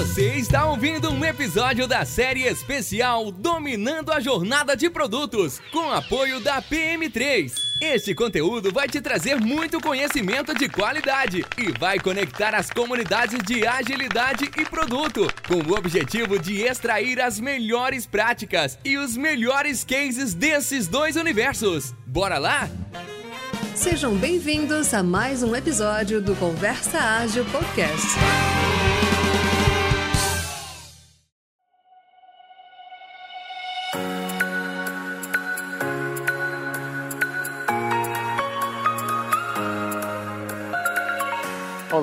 Você está ouvindo um episódio da série especial Dominando a Jornada de Produtos, com apoio da PM3. Este conteúdo vai te trazer muito conhecimento de qualidade e vai conectar as comunidades de agilidade e produto, com o objetivo de extrair as melhores práticas e os melhores cases desses dois universos. Bora lá? Sejam bem-vindos a mais um episódio do Conversa Ágil Podcast.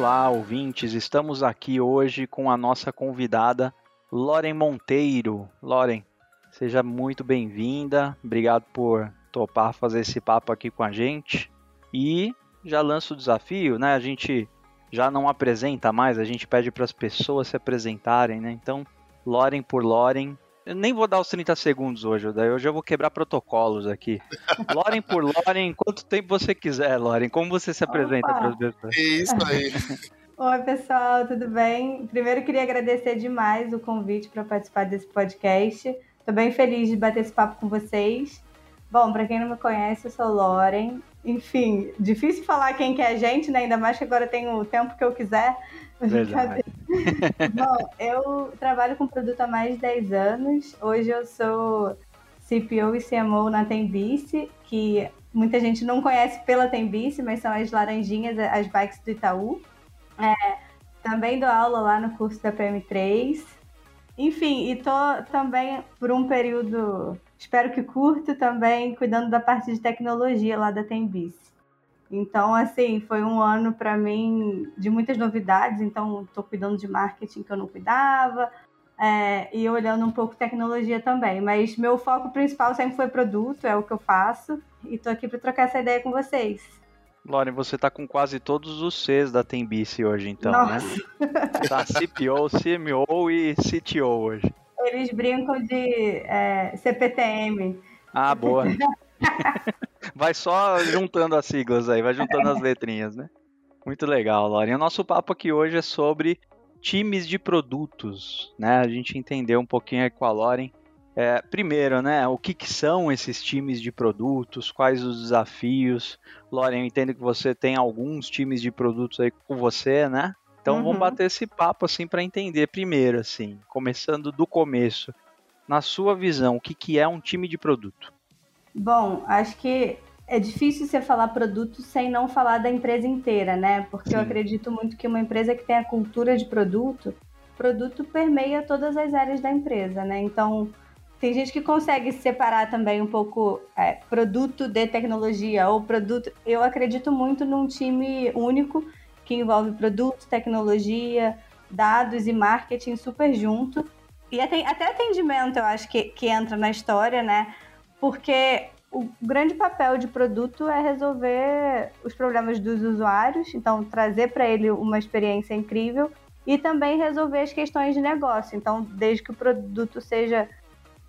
Olá, ouvintes. Estamos aqui hoje com a nossa convidada Loren Monteiro. Loren, seja muito bem-vinda. Obrigado por topar fazer esse papo aqui com a gente. E já lanço o desafio, né? A gente já não apresenta mais, a gente pede para as pessoas se apresentarem, né? Então, Loren por Loren. Eu nem vou dar os 30 segundos hoje, daí hoje eu vou quebrar protocolos aqui. Loren por Loren, quanto tempo você quiser, Loren. Como você se apresenta para as pessoas? Isso aí. Oi, pessoal, tudo bem? Primeiro, queria agradecer demais o convite para participar desse podcast. Estou bem feliz de bater esse papo com vocês. Bom, para quem não me conhece, eu sou Loren. Enfim, difícil falar quem que é a gente, né? Ainda mais que agora tem o tempo que eu quiser. Verdade. Bom, eu trabalho com produto há mais de 10 anos. Hoje eu sou CPO e CMO na Tembice, que muita gente não conhece pela Tembice, mas são as laranjinhas, as bikes do Itaú. É, também dou aula lá no curso da PM3. Enfim, e tô também por um período espero que curto também, cuidando da parte de tecnologia lá da Tembice. Então, assim, foi um ano para mim de muitas novidades. Então, estou cuidando de marketing que eu não cuidava é, e olhando um pouco tecnologia também. Mas meu foco principal sempre foi produto, é o que eu faço. E estou aqui para trocar essa ideia com vocês. Lauren, você está com quase todos os Cs da Tembice hoje, então, Nossa. né? Tá CPO, CMO e CTO hoje. Eles brincam de é, CPTM. Ah, boa. vai só juntando as siglas aí, vai juntando as letrinhas, né? Muito legal, Lauren. O nosso papo aqui hoje é sobre times de produtos, né? A gente entendeu um pouquinho aí com a Lauren. É, primeiro, né, o que, que, são esses times de produtos, quais os desafios. Lauren, eu entendo que você tem alguns times de produtos aí com você, né? Então uhum. vamos bater esse papo assim para entender primeiro, assim, começando do começo. Na sua visão, o que, que é um time de produto? Bom, acho que é difícil você falar produto sem não falar da empresa inteira, né? Porque Sim. eu acredito muito que uma empresa que tem a cultura de produto, produto permeia todas as áreas da empresa, né? Então, tem gente que consegue separar também um pouco é, produto de tecnologia ou produto. Eu acredito muito num time único que envolve produto, tecnologia, dados e marketing super junto. E até, atendimento eu acho que, que entra na história, né? Porque o grande papel de produto é resolver os problemas dos usuários, então trazer para ele uma experiência incrível e também resolver as questões de negócio. Então, desde que o produto seja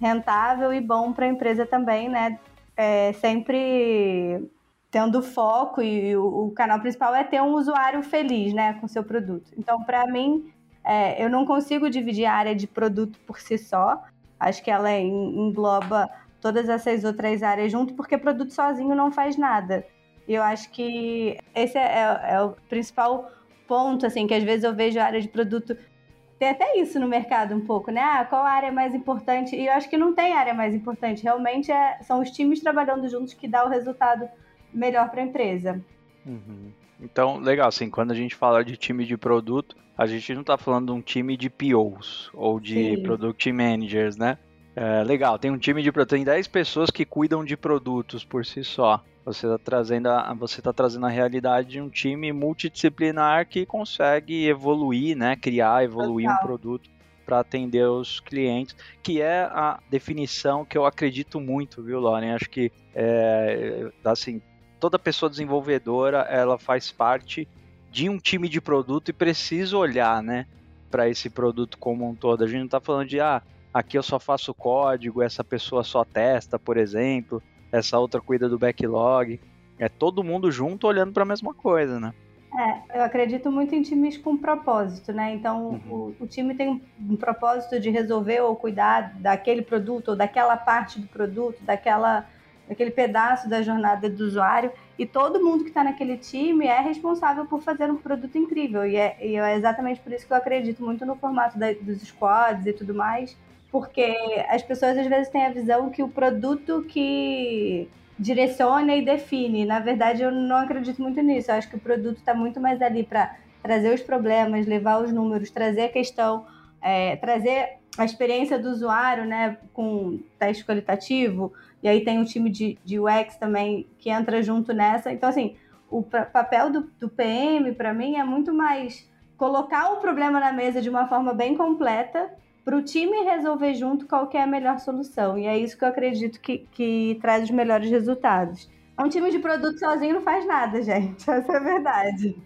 rentável e bom para a empresa também, né? É, sempre tendo foco e o, canal principal é ter um usuário feliz, né, com seu produto. Então, para mim, é, eu não consigo dividir a área de produto por si só. Acho que ela engloba todas essas outras áreas junto, porque produto sozinho não faz nada. E eu acho que esse é, é, é o principal ponto, assim, que às vezes eu vejo a área de produto tem até isso no mercado um pouco, né? Ah, qual área é mais importante? E eu acho que não tem área mais importante. Realmente é, são os times trabalhando juntos que dá o resultado melhor para a empresa. Uhum. Então, legal, assim, quando a gente fala de time de produto, a gente não está falando de um time de POs ou de Sim. Product Managers, né? É, legal, tem um time de produto, tem 10 pessoas que cuidam de produtos por si só. Você está trazendo, a, você tá trazendo a realidade de um time multidisciplinar que consegue evoluir, né? Criar, evoluir Total. um produto para atender os clientes, que é a definição que eu acredito muito, viu, Lauren? Acho que é, assim, toda pessoa desenvolvedora ela faz parte de um time de produto e precisa olhar, né, para esse produto como um todo. A gente não está falando de ah, aqui eu só faço código, essa pessoa só testa, por exemplo, essa outra cuida do backlog. É todo mundo junto olhando para a mesma coisa, né? É, eu acredito muito em times com propósito, né? Então, uhum. o, o, time tem um, um, propósito de resolver ou cuidar daquele produto, ou daquela parte do produto, daquela, daquele pedaço da jornada do usuário, e todo mundo que está naquele time é responsável por fazer um produto incrível. E é, e é exatamente por isso que eu acredito muito no formato da, dos squads e tudo mais, porque as pessoas às vezes têm a visão que o produto que direciona e define. Na verdade, eu não acredito muito nisso. Eu acho que o produto está muito mais ali para trazer os problemas, levar os números, trazer a questão, é, trazer a experiência do usuário, né, com teste qualitativo. E aí tem o time de, de UX também que entra junto nessa. Então, assim, o papel do, do PM, para mim, é muito mais colocar o problema na mesa de uma forma bem completa para o time resolver junto qual é a melhor solução. E é isso que eu acredito que, que traz os melhores resultados. Um time de produto sozinho não faz nada, gente. Essa é a verdade.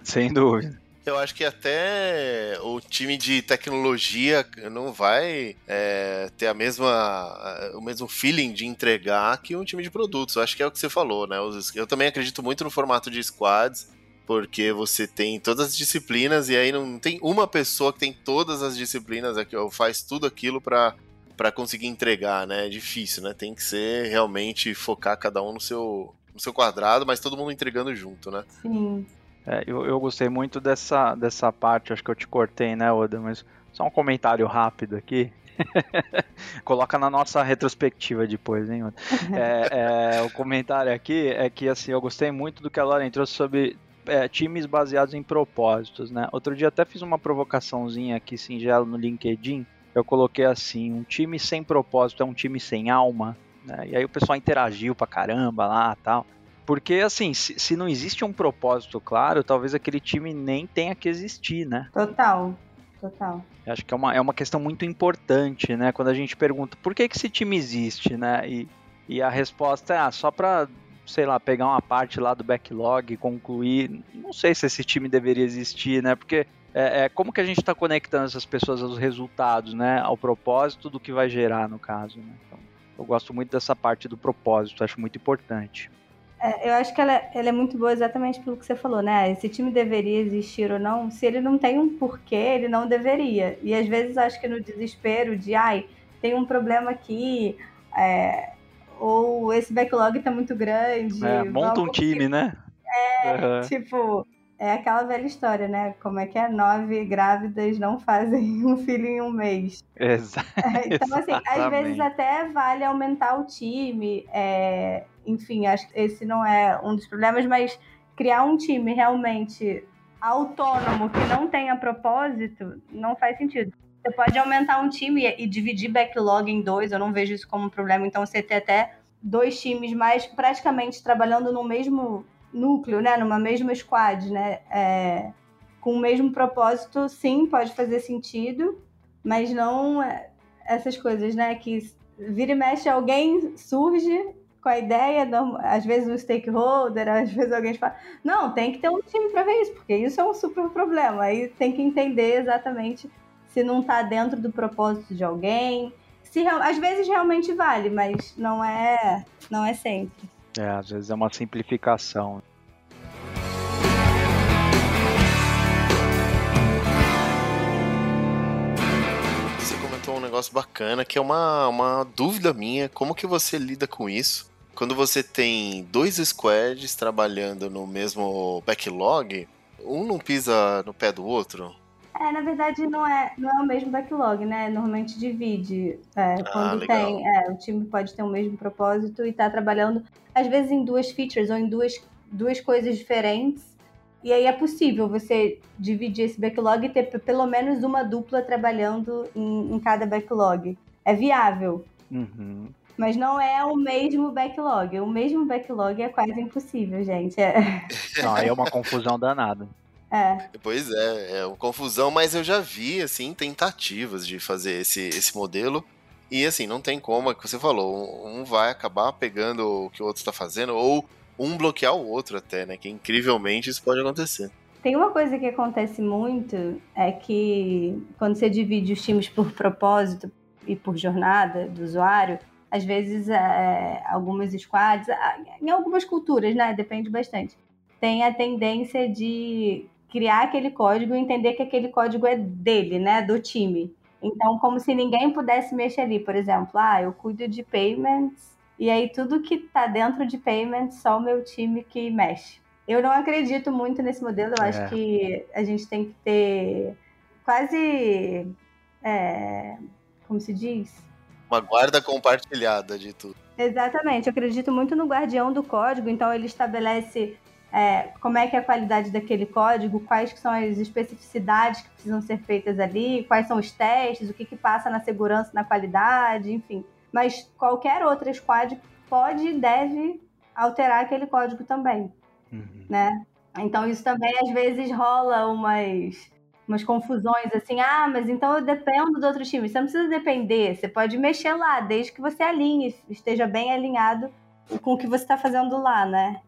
Sem dúvida. Eu acho que até o time de tecnologia não vai é, ter a mesma, o mesmo feeling de entregar que um time de produtos. Eu acho que é o que você falou, né? Eu também acredito muito no formato de squads porque você tem todas as disciplinas e aí não tem uma pessoa que tem todas as disciplinas aqui, faz tudo aquilo para para conseguir entregar, né? É difícil, né? Tem que ser realmente focar cada um no seu no seu quadrado, mas todo mundo entregando junto, né? Sim. É, eu, eu gostei muito dessa, dessa parte, acho que eu te cortei, né, Oda? Mas só um comentário rápido aqui. Coloca na nossa retrospectiva depois, hein? É, é, o comentário aqui é que assim, eu gostei muito do que a Lauren trouxe sobre é, times baseados em propósitos, né? Outro dia até fiz uma provocaçãozinha aqui singela no LinkedIn. Eu coloquei assim: um time sem propósito é um time sem alma. Né? E aí o pessoal interagiu pra caramba lá tal. Porque, assim, se, se, não existe um propósito claro, talvez aquele time nem tenha que existir, né? Total, total. Acho que é uma, é uma questão muito importante, né? Quando a gente pergunta por que, que esse time existe, né? E, e a resposta é ah, só para sei lá, pegar uma parte lá do backlog, concluir. Não sei se esse time deveria existir, né? Porque é, é como que a gente está conectando essas pessoas aos resultados, né? Ao propósito do que vai gerar, no caso. Né? Então, eu gosto muito dessa parte do propósito, acho muito importante. É, eu acho que ela, ela, é muito boa exatamente pelo que você falou, né? Esse time deveria existir ou não. Se ele não tem um porquê, ele não deveria. E às vezes acho que no desespero de, ai, tem um problema aqui, é, ou esse backlog tá muito grande. É, monta um time, né? É, uhum. tipo, é aquela velha história, né? Como é que é? Nove grávidas não fazem um filho em um mês. Exato. É, então, assim, às vezes até vale aumentar o time. É... Enfim, acho que esse não é um dos problemas, mas criar um time realmente autônomo que não tenha propósito não faz sentido. Você pode aumentar um time e, e dividir backlog em dois, eu não vejo isso como um problema. Então, você ter até dois times mais praticamente trabalhando no mesmo núcleo, né? Numa mesma squad, né? É, com o mesmo propósito, sim, pode fazer sentido, mas não é, essas coisas, né? Que vira e mexe, alguém surge com a ideia, às vezes um stakeholder, às vezes alguém fala, não, tem que ter um time para ver isso, porque isso é um super problema. Aí tem que entender exatamente se não está dentro do propósito de alguém. Se, às vezes realmente vale, mas não é, não é sempre. É, às vezes é uma simplificação. Você comentou um negócio bacana que é uma, uma dúvida minha. Como que você lida com isso? Quando você tem dois squads trabalhando no mesmo backlog, um não pisa no pé do outro? É, na verdade não é, não é o mesmo backlog, né? Normalmente divide. É, ah, quando legal. tem, é, o time pode ter o mesmo propósito e tá trabalhando, às vezes, em duas features ou em duas, duas coisas diferentes. E aí é possível você dividir esse backlog e ter pelo menos uma dupla trabalhando em, em cada backlog. É viável. Uhum. Mas não é o mesmo backlog. O mesmo backlog é quase impossível, gente. É... Não, aí é uma confusão danada. É. Pois é, é uma confusão, mas eu já vi, assim, tentativas de fazer esse, esse modelo. E assim, não tem como, é que você falou, um vai acabar pegando o que o outro está fazendo, ou um bloquear o outro até, né? Que incrivelmente isso pode acontecer. Tem uma coisa que acontece muito, é que quando você divide os times por propósito e por jornada do usuário, às vezes é, algumas squads, em algumas culturas, né? Depende bastante tem a tendência de criar aquele código e entender que aquele código é dele, né, do time. Então, como se ninguém pudesse mexer ali, por exemplo, ah, eu cuido de payments e aí tudo que está dentro de payments só o meu time que mexe. Eu não acredito muito nesse modelo, eu é. acho que a gente tem que ter quase é, como se diz? Uma guarda compartilhada de tudo. Exatamente, eu acredito muito no guardião do código, então ele estabelece é, como é que é a qualidade daquele código, quais são as especificidades que precisam ser feitas ali, quais são os testes, o que, que passa na segurança, na qualidade, enfim. Mas qualquer outra squad pode e deve alterar aquele código também, uhum. né? Então isso também às vezes rola umas umas confusões assim, ah, mas então eu dependo do outro time. Você não precisa depender, você pode mexer lá, desde que você alinhe, esteja bem alinhado com o que você está fazendo lá, né?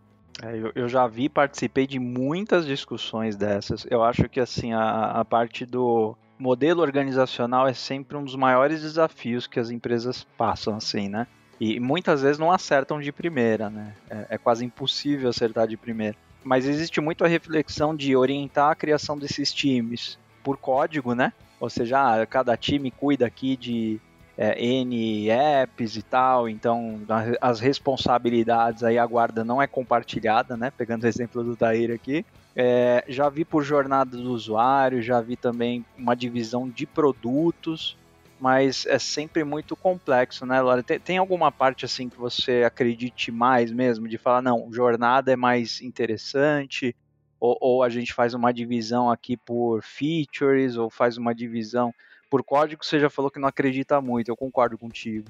É, eu, eu, já vi, participei de muitas discussões dessas. Eu acho que assim a, a parte do modelo organizacional é sempre um dos maiores desafios que as empresas passam, assim, né? E muitas vezes não acertam de primeira, né? É, é quase impossível acertar de primeira. Mas existe muito a reflexão de orientar a criação desses times por código, né? Ou seja, ah, cada time cuida aqui de é, N apps e tal, então as responsabilidades aí a guarda não é compartilhada, né? Pegando o exemplo do Tair aqui. É, já vi por jornada do usuário, já vi também uma divisão de produtos, mas é sempre muito complexo, né, Laura? Tem, tem, alguma parte assim que você acredite mais mesmo, de falar, não, jornada é mais interessante, ou, ou a gente faz uma divisão aqui por features, ou faz uma divisão por código você já falou que não acredita muito, eu concordo contigo.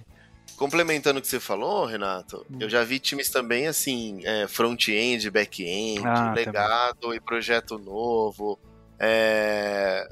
Complementando o que você falou, Renato, hum. eu já vi times também assim, é, front-end, back-end, ah, legado também. e projeto novo, é,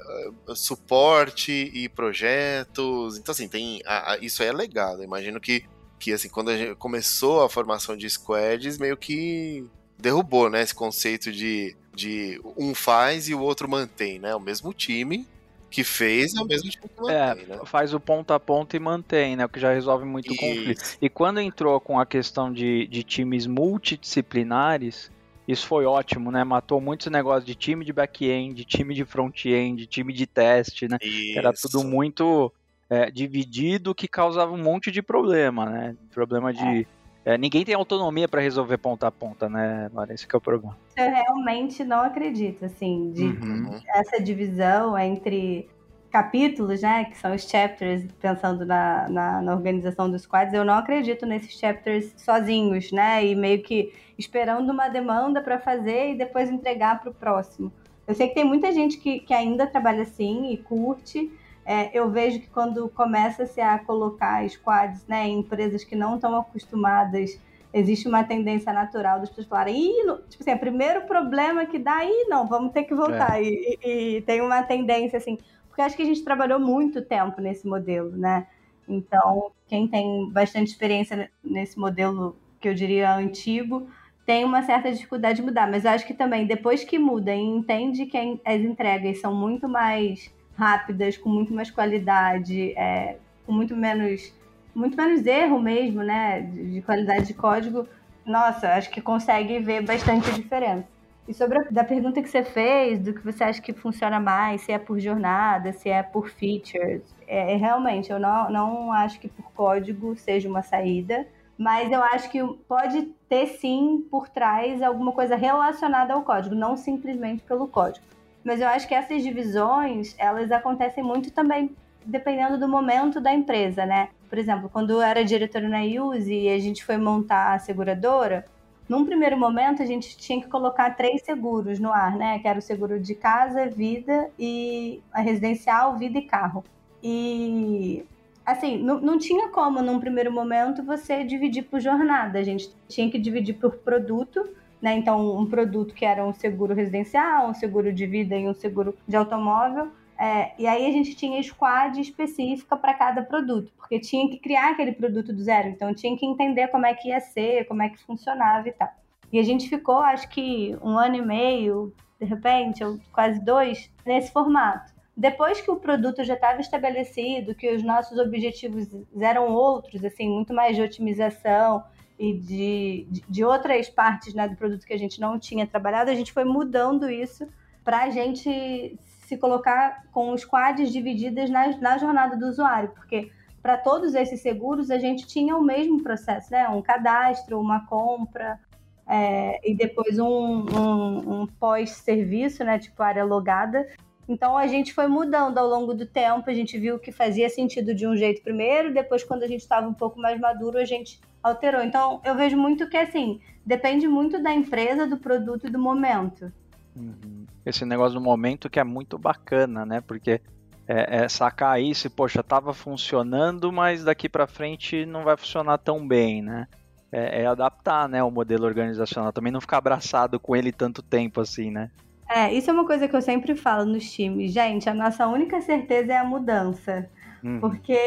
suporte e projetos. Então, assim, tem. A, a, isso aí é legado. imagino que, que assim, quando a gente começou a formação de squads, meio que derrubou, né? Esse conceito de, de um faz e o outro mantém, né? O mesmo time que fez é o mesmo tipo que mantém, é, né? Faz o ponto a ponto e mantém, né? O que já resolve muito o conflito. E quando entrou com a questão de, de times multidisciplinares, isso foi ótimo, né? Matou muitos negócios de time de back-end, time de front-end, time de teste, né? Isso. Era tudo muito é, dividido que causava um monte de problema, né? Problema de. É. Ninguém tem autonomia para resolver ponta a ponta, né, Laura? Esse é o problema. Eu realmente não acredito, assim, de uhum. essa divisão entre capítulos, né, que são os chapters, pensando na, na, na, organização dos quadros, eu não acredito nesses chapters sozinhos, né, e meio que esperando uma demanda para fazer e depois entregar para o próximo. Eu sei que tem muita gente que, que ainda trabalha assim e curte. É, eu vejo que quando começa-se a colocar squads né, em empresas que não estão acostumadas existe uma tendência natural das pessoas falarem, Ih, tipo assim, é o primeiro problema que dá, aí não, vamos ter que voltar. É. E, e, e, tem uma tendência assim, porque acho que a gente trabalhou muito tempo nesse modelo, né? Então, quem tem bastante experiência nesse modelo, que eu diria antigo, tem uma certa dificuldade de mudar. Mas eu acho que também, depois que muda e entende que as entregas são muito mais rápidas, com muito mais qualidade, é, com muito menos muito menos erro mesmo, né, de, qualidade de código, nossa, acho que consegue ver bastante diferença. E sobre a da pergunta que você fez, do que você acha que funciona mais, se é por jornada, se é por features, é, é, realmente, eu não, não acho que por código seja uma saída, mas eu acho que pode ter sim por trás alguma coisa relacionada ao código, não simplesmente pelo código. Mas eu acho que essas divisões, elas acontecem muito também dependendo do momento da empresa, né? Por exemplo, quando eu era diretora na Use e a gente foi montar a seguradora, num primeiro momento a gente tinha que colocar três seguros no ar, né? Que era o seguro de casa, vida e a residencial, vida e carro. E assim, não, não tinha como num primeiro momento você dividir por jornada, a gente tinha que dividir por produto. Né? Então, um produto que era um seguro residencial, um seguro de vida e um seguro de automóvel, é, e aí a gente tinha squad específica para cada produto, porque tinha que criar aquele produto do zero, então tinha que entender como é que ia ser, como é que funcionava e tal. E a gente ficou, acho que um ano e meio, de repente, ou quase dois, nesse formato. Depois que o produto já estava estabelecido, que os nossos objetivos eram outros, assim, muito mais de otimização, e de, de outras partes né, do produto que a gente não tinha trabalhado, a gente foi mudando isso para a gente se colocar com squads divididas na, na jornada do usuário, porque para todos esses seguros a gente tinha o mesmo processo, né? Um cadastro, uma compra é, e depois um, um, um pós-serviço, né? Tipo área logada. Então a gente foi mudando ao longo do tempo, a gente viu que fazia sentido de um jeito primeiro, depois quando a gente estava um pouco mais maduro, a gente alterou. Então eu vejo muito que assim, depende muito da empresa, do produto e do momento. Uhum. Esse negócio do momento que é muito bacana, né? Porque é, é sacar isso e, poxa, tava funcionando, mas daqui para frente não vai funcionar tão bem, né? É, é, adaptar, né, o modelo organizacional, também não ficar abraçado com ele tanto tempo assim, né? É, isso é uma coisa que eu sempre falo nos times. Gente, a nossa única certeza é a mudança. Uhum. Porque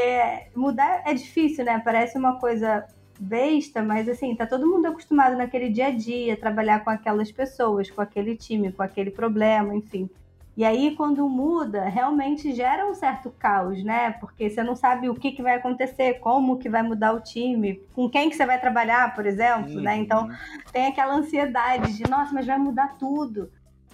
mudar é difícil, né? Parece uma coisa besta, mas assim, tá todo mundo acostumado naquele dia a dia, trabalhar com aquelas pessoas, com aquele time, com aquele problema, enfim. E aí, quando muda, realmente gera um certo caos, né? Porque você não sabe o que, que vai acontecer, como que vai mudar o time, com quem que você vai trabalhar, por exemplo, uhum. né? Então, tem aquela ansiedade de, nossa, mas vai mudar tudo.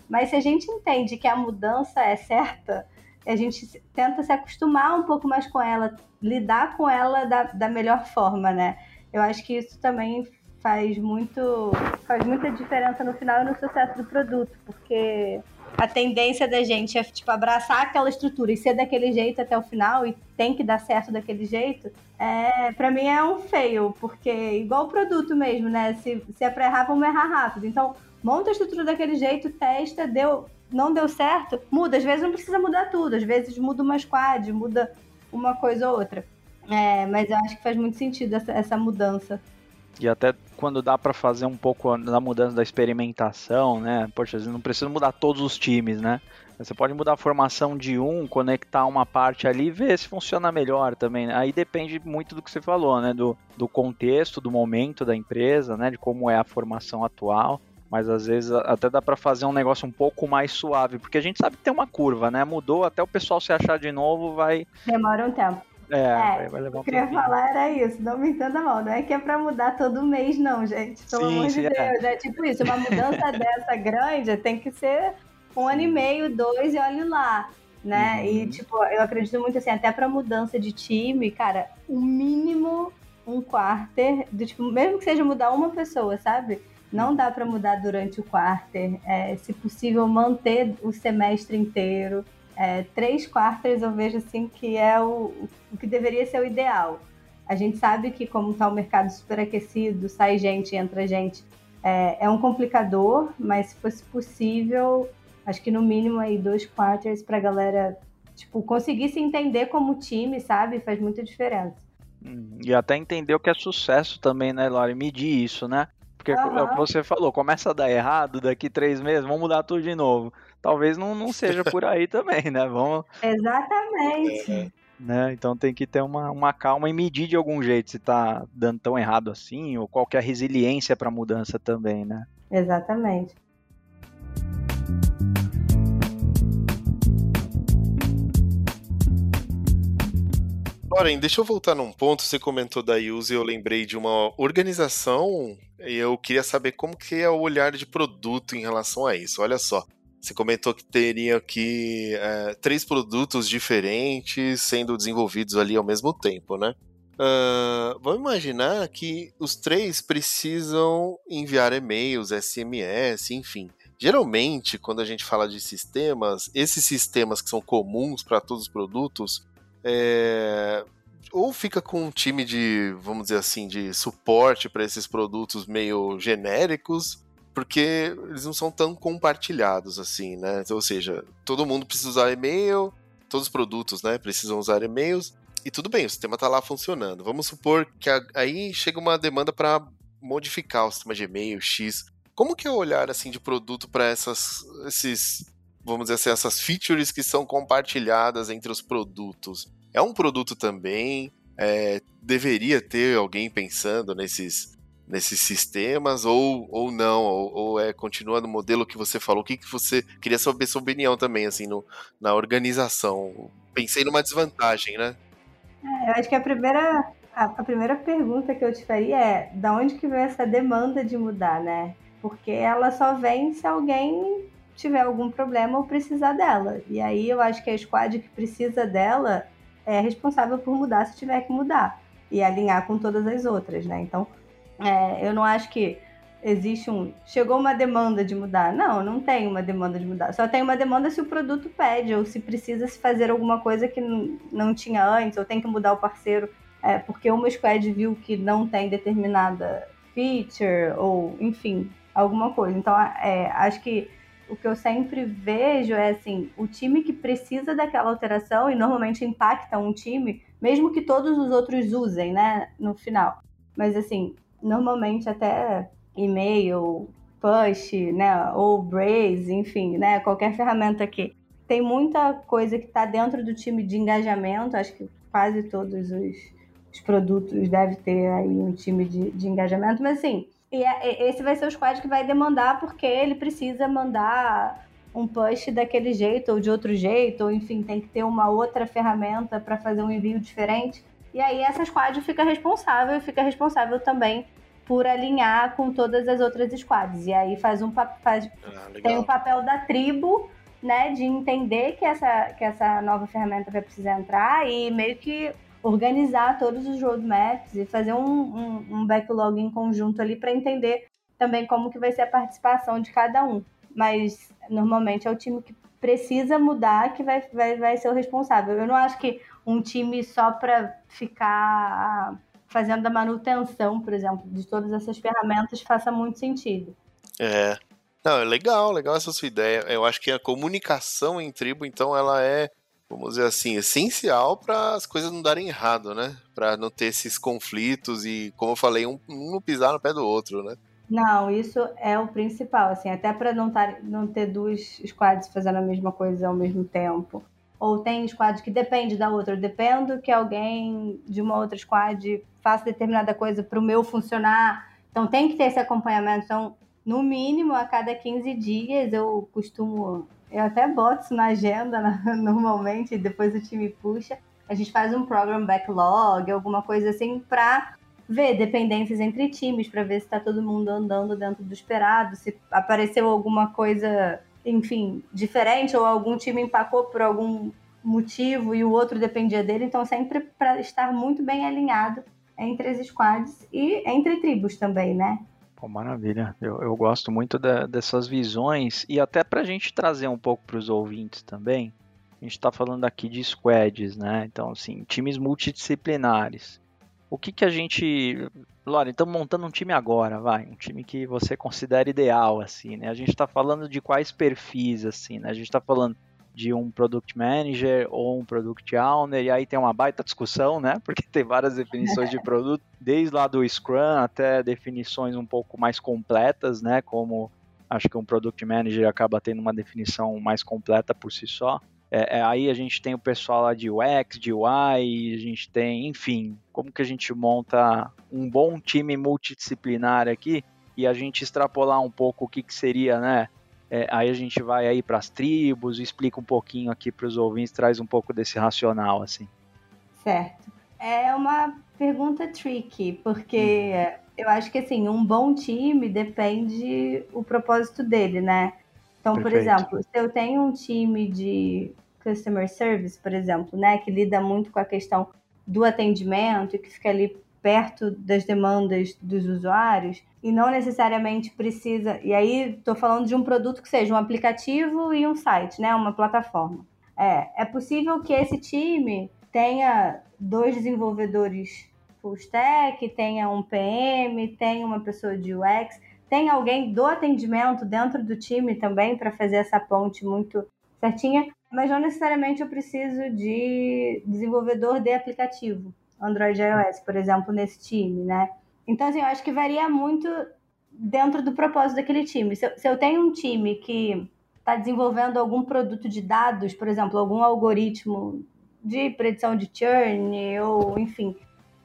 Mas se a gente entende que a mudança é certa, a gente tenta se acostumar um pouco mais com ela, lidar com ela da, da melhor forma, né? Eu acho que isso também faz muito faz muita diferença no final e no sucesso do produto, porque a tendência da gente é tipo abraçar aquela estrutura e ser daquele jeito até o final e tem que dar certo daquele jeito, é, para mim é um fail, porque igual o produto mesmo, né? Se, se é pra errar, vamos errar rápido. Então, monta a estrutura daquele jeito, testa, deu, não deu certo, muda. Às vezes não precisa mudar tudo, às vezes muda uma squad, muda uma coisa ou outra. É, mas eu acho que faz muito sentido essa, essa mudança. E até quando dá para fazer um pouco da mudança da experimentação, né? Poxa, você não precisa mudar todos os times, né? Você pode mudar a formação de um, conectar uma parte ali e ver se funciona melhor também. Né? Aí depende muito do que você falou, né? Do, do contexto, do momento da empresa, né? De como é a formação atual. Mas às vezes até dá para fazer um negócio um pouco mais suave, porque a gente sabe que tem uma curva, né? Mudou, até o pessoal se achar de novo vai. Demora um tempo. É, é vai levar um O que eu ia falar era isso, não me entenda mal, não é que é pra mudar todo mês, não, gente. Pelo sim, amor de é. Deus. É. é tipo isso, uma mudança dessa grande tem que ser um ano e meio, dois, e olhe lá. Né? Uhum. E, tipo, eu acredito muito assim, até pra mudança de time, cara, o mínimo um quarter, do, tipo, mesmo que seja mudar uma pessoa, sabe? Não dá para mudar durante o quarter. É, se possível, manter o semestre inteiro é, três quartos eu vejo assim que é o, o que deveria ser o ideal. A gente sabe que como está o mercado superaquecido, sai gente, entra gente, é, é, um complicador, mas se fosse possível, acho que no mínimo aí dois quarters para a galera tipo conseguir se entender como time, sabe, faz muita diferença. Hum, e até entender o que é sucesso também, né, Lore? Medir isso, né? Porque uhum. é o que você falou, começa a dar errado, daqui três meses, vamos mudar tudo de novo talvez não, não seja por aí também, né? Vamos... Exatamente. Né? Então tem que ter uma, uma calma e medir de algum jeito se tá dando tão errado assim, ou qualquer resiliência para mudança também, né? Exatamente. Loren, deixa eu voltar num ponto. Você comentou da Use e eu lembrei de uma organização e eu queria saber como que é o olhar de produto em relação a isso. Olha só, você comentou que teria aqui é, três produtos diferentes sendo desenvolvidos ali ao mesmo tempo, né? Uh, vamos imaginar que os três precisam enviar e-mails, SMS, enfim. Geralmente, quando a gente fala de sistemas, esses sistemas que são comuns para todos os produtos, é, ou fica com um time de, vamos dizer assim, de suporte para esses produtos meio genéricos, porque eles não são tão compartilhados assim, né? Ou seja, todo mundo precisa usar e-mail, todos os produtos, né, precisam usar e-mails, e tudo bem, o sistema está lá funcionando. Vamos supor que aí chega uma demanda para modificar o sistema de e-mail X. Como que é o olhar assim de produto para essas esses vamos dizer assim, essas features que são compartilhadas entre os produtos? É um produto também? É, deveria ter alguém pensando nesses nesses sistemas ou, ou não, ou, ou, é continua no modelo que você falou. O que, que você queria saber sua opinião também assim no, na organização? Pensei numa desvantagem, né? É, eu acho que a primeira A, a, primeira pergunta que eu te faria é: da onde que vem essa demanda de mudar, né? Porque ela só vem se alguém tiver algum problema ou precisar dela. E aí eu acho que a squad que precisa dela é responsável por mudar se tiver que mudar e alinhar com todas as outras, né? Então, é, eu não acho que existe um. Chegou uma demanda de mudar. Não, não tem uma demanda de mudar. Só tem uma demanda se o produto pede, ou se precisa se fazer alguma coisa que não tinha antes, ou tem que mudar o parceiro, é, porque uma squad viu que não tem determinada feature, ou enfim, alguma coisa. Então, é, acho que o que eu sempre vejo é assim, o time que precisa daquela alteração e normalmente impacta um time, mesmo que todos os outros usem, né, no final. Mas assim, normalmente até e-mail, push, né, ou Braze, enfim, né, qualquer ferramenta que tem muita coisa que está dentro do time de engajamento, acho que quase todos os, os produtos devem ter aí um time de, de engajamento, mas assim, é, esse vai ser o squad que vai demandar porque ele precisa mandar um push daquele jeito ou de outro jeito, ou enfim, tem que ter uma outra ferramenta para fazer um envio diferente. E aí essa squad fica responsável e fica responsável também por alinhar com todas as outras squads. E aí faz um faz, ah, tem o papel da tribo, né, de entender que essa, que essa nova ferramenta vai precisar entrar e meio que organizar todos os roadmaps e fazer um, um, um backlog em conjunto ali para entender também como que vai ser a participação de cada um. Mas normalmente é o time que precisa mudar que vai, vai, vai ser o responsável. Eu não acho que um time só para ficar fazendo a manutenção, por exemplo, de todas essas ferramentas faça muito sentido. É. Não, é legal, legal essa sua ideia. Eu acho que a comunicação em tribo, então, ela é vamos dizer assim, essencial para as coisas não darem errado, né? Para não ter esses conflitos e, como eu falei, um, um pisar no pé do outro, né? Não, isso é o principal, assim, até para não, não ter duas squads fazendo a mesma coisa ao mesmo tempo. Ou tem squad que depende da outra, dependo que alguém de uma outra squad faça determinada coisa para o meu funcionar. Então tem que ter esse acompanhamento. Então, no mínimo, a cada 15 dias eu costumo eu até boto isso na agenda normalmente, depois o time puxa. A gente faz um program backlog, alguma coisa assim, para ver dependências entre times, para ver se está todo mundo andando dentro do esperado, se apareceu alguma coisa, enfim, diferente, ou algum time empacou por algum motivo e o outro dependia dele. Então, sempre para estar muito bem alinhado entre as squads e entre tribos também, né? Pô, maravilha. Eu, eu gosto muito dessas visões e até para a gente trazer um pouco para os ouvintes também. A gente está falando aqui de squads, né? Então, assim, times multidisciplinares. O que, que a gente. Lore, estamos montando um time agora, vai. Um time que você considera ideal, assim, né? A gente está falando de quais perfis, assim, né? A gente está falando de um product manager ou um product owner, e aí tem uma baita discussão, né? Porque tem várias definições de produto, desde lá do Scrum até definições um pouco mais completas, né? Como acho que um product manager acaba tendo uma definição mais completa por si só. É, é, aí a gente tem o pessoal lá de UX, de UI, a gente tem, enfim, como que a gente monta um bom time multidisciplinar aqui e a gente extrapolar um pouco o que, que seria, né? É, aí a gente vai aí para as tribos, explica um pouquinho aqui para os ouvintes, traz um pouco desse racional assim. Certo. É uma pergunta tricky, porque hum. eu acho que assim, um bom time depende o propósito dele, né? Então, Perfeito. por exemplo, se eu tenho um time de customer service, por exemplo, né, que lida muito com a questão do atendimento e que fica ali perto das demandas dos usuários e não necessariamente precisa. E aí estou falando de um produto que seja um aplicativo e um site, né? Uma plataforma. É, é possível que esse time tenha dois desenvolvedores full stack, tenha um PM, tenha uma pessoa de UX, tenha alguém do atendimento dentro do time também para fazer essa ponte muito certinha, mas não necessariamente eu preciso de desenvolvedor de aplicativo. Android e iOS, por exemplo, nesse time, né? Então, assim, eu acho que varia muito dentro do propósito daquele time. Se eu, se eu tenho um time que está desenvolvendo algum produto de dados, por exemplo, algum algoritmo de predição de churn, ou enfim,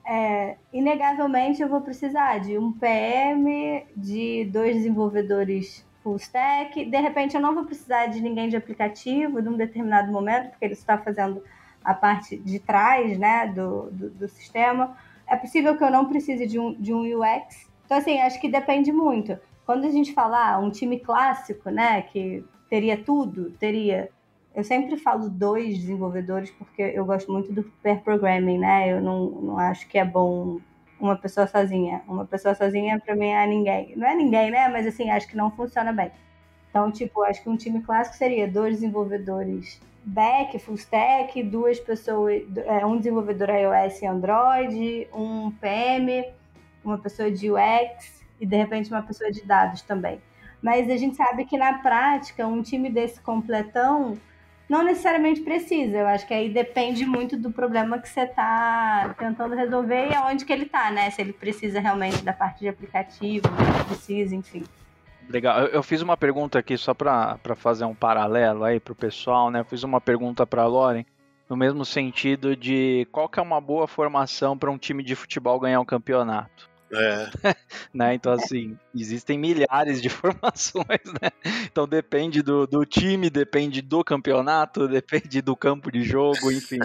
é, inegavelmente eu vou precisar de um PM, de dois desenvolvedores full stack. De repente, eu não vou precisar de ninguém de aplicativo num determinado momento, porque ele está fazendo a parte de trás né, do, do, do sistema. é possível que eu não precise de um, de um UX. Então, assim, acho que depende muito. Quando a gente falar ah, um time clássico, né, que teria tudo, teria. Eu sempre falo dois desenvolvedores porque eu gosto muito do pair programming, né? Eu não, não acho que é bom uma pessoa sozinha. Uma pessoa sozinha, para mim, é ninguém. Não é ninguém, né? Mas, assim, acho que não funciona bem. Então, tipo, acho que um time clássico seria dois desenvolvedores back, full stack, duas pessoas, é, um desenvolvedor iOS e Android, um PM, uma pessoa de UX e de repente uma pessoa de dados também. Mas a gente sabe que na prática, um time desse completão não necessariamente precisa. Eu acho que aí depende muito do problema que você está tentando resolver e aonde que ele está, né? Se ele precisa realmente da parte de aplicativo, precisa, enfim. Legal. Eu, fiz uma pergunta aqui só para fazer um paralelo aí para o pessoal, né? Eu fiz uma pergunta para a Loren no mesmo sentido de qual que é uma boa formação para um time de futebol ganhar um campeonato. É. né? Então, assim, existem milhares de formações, né? Então depende do, do time, depende do campeonato, depende do campo de jogo, enfim.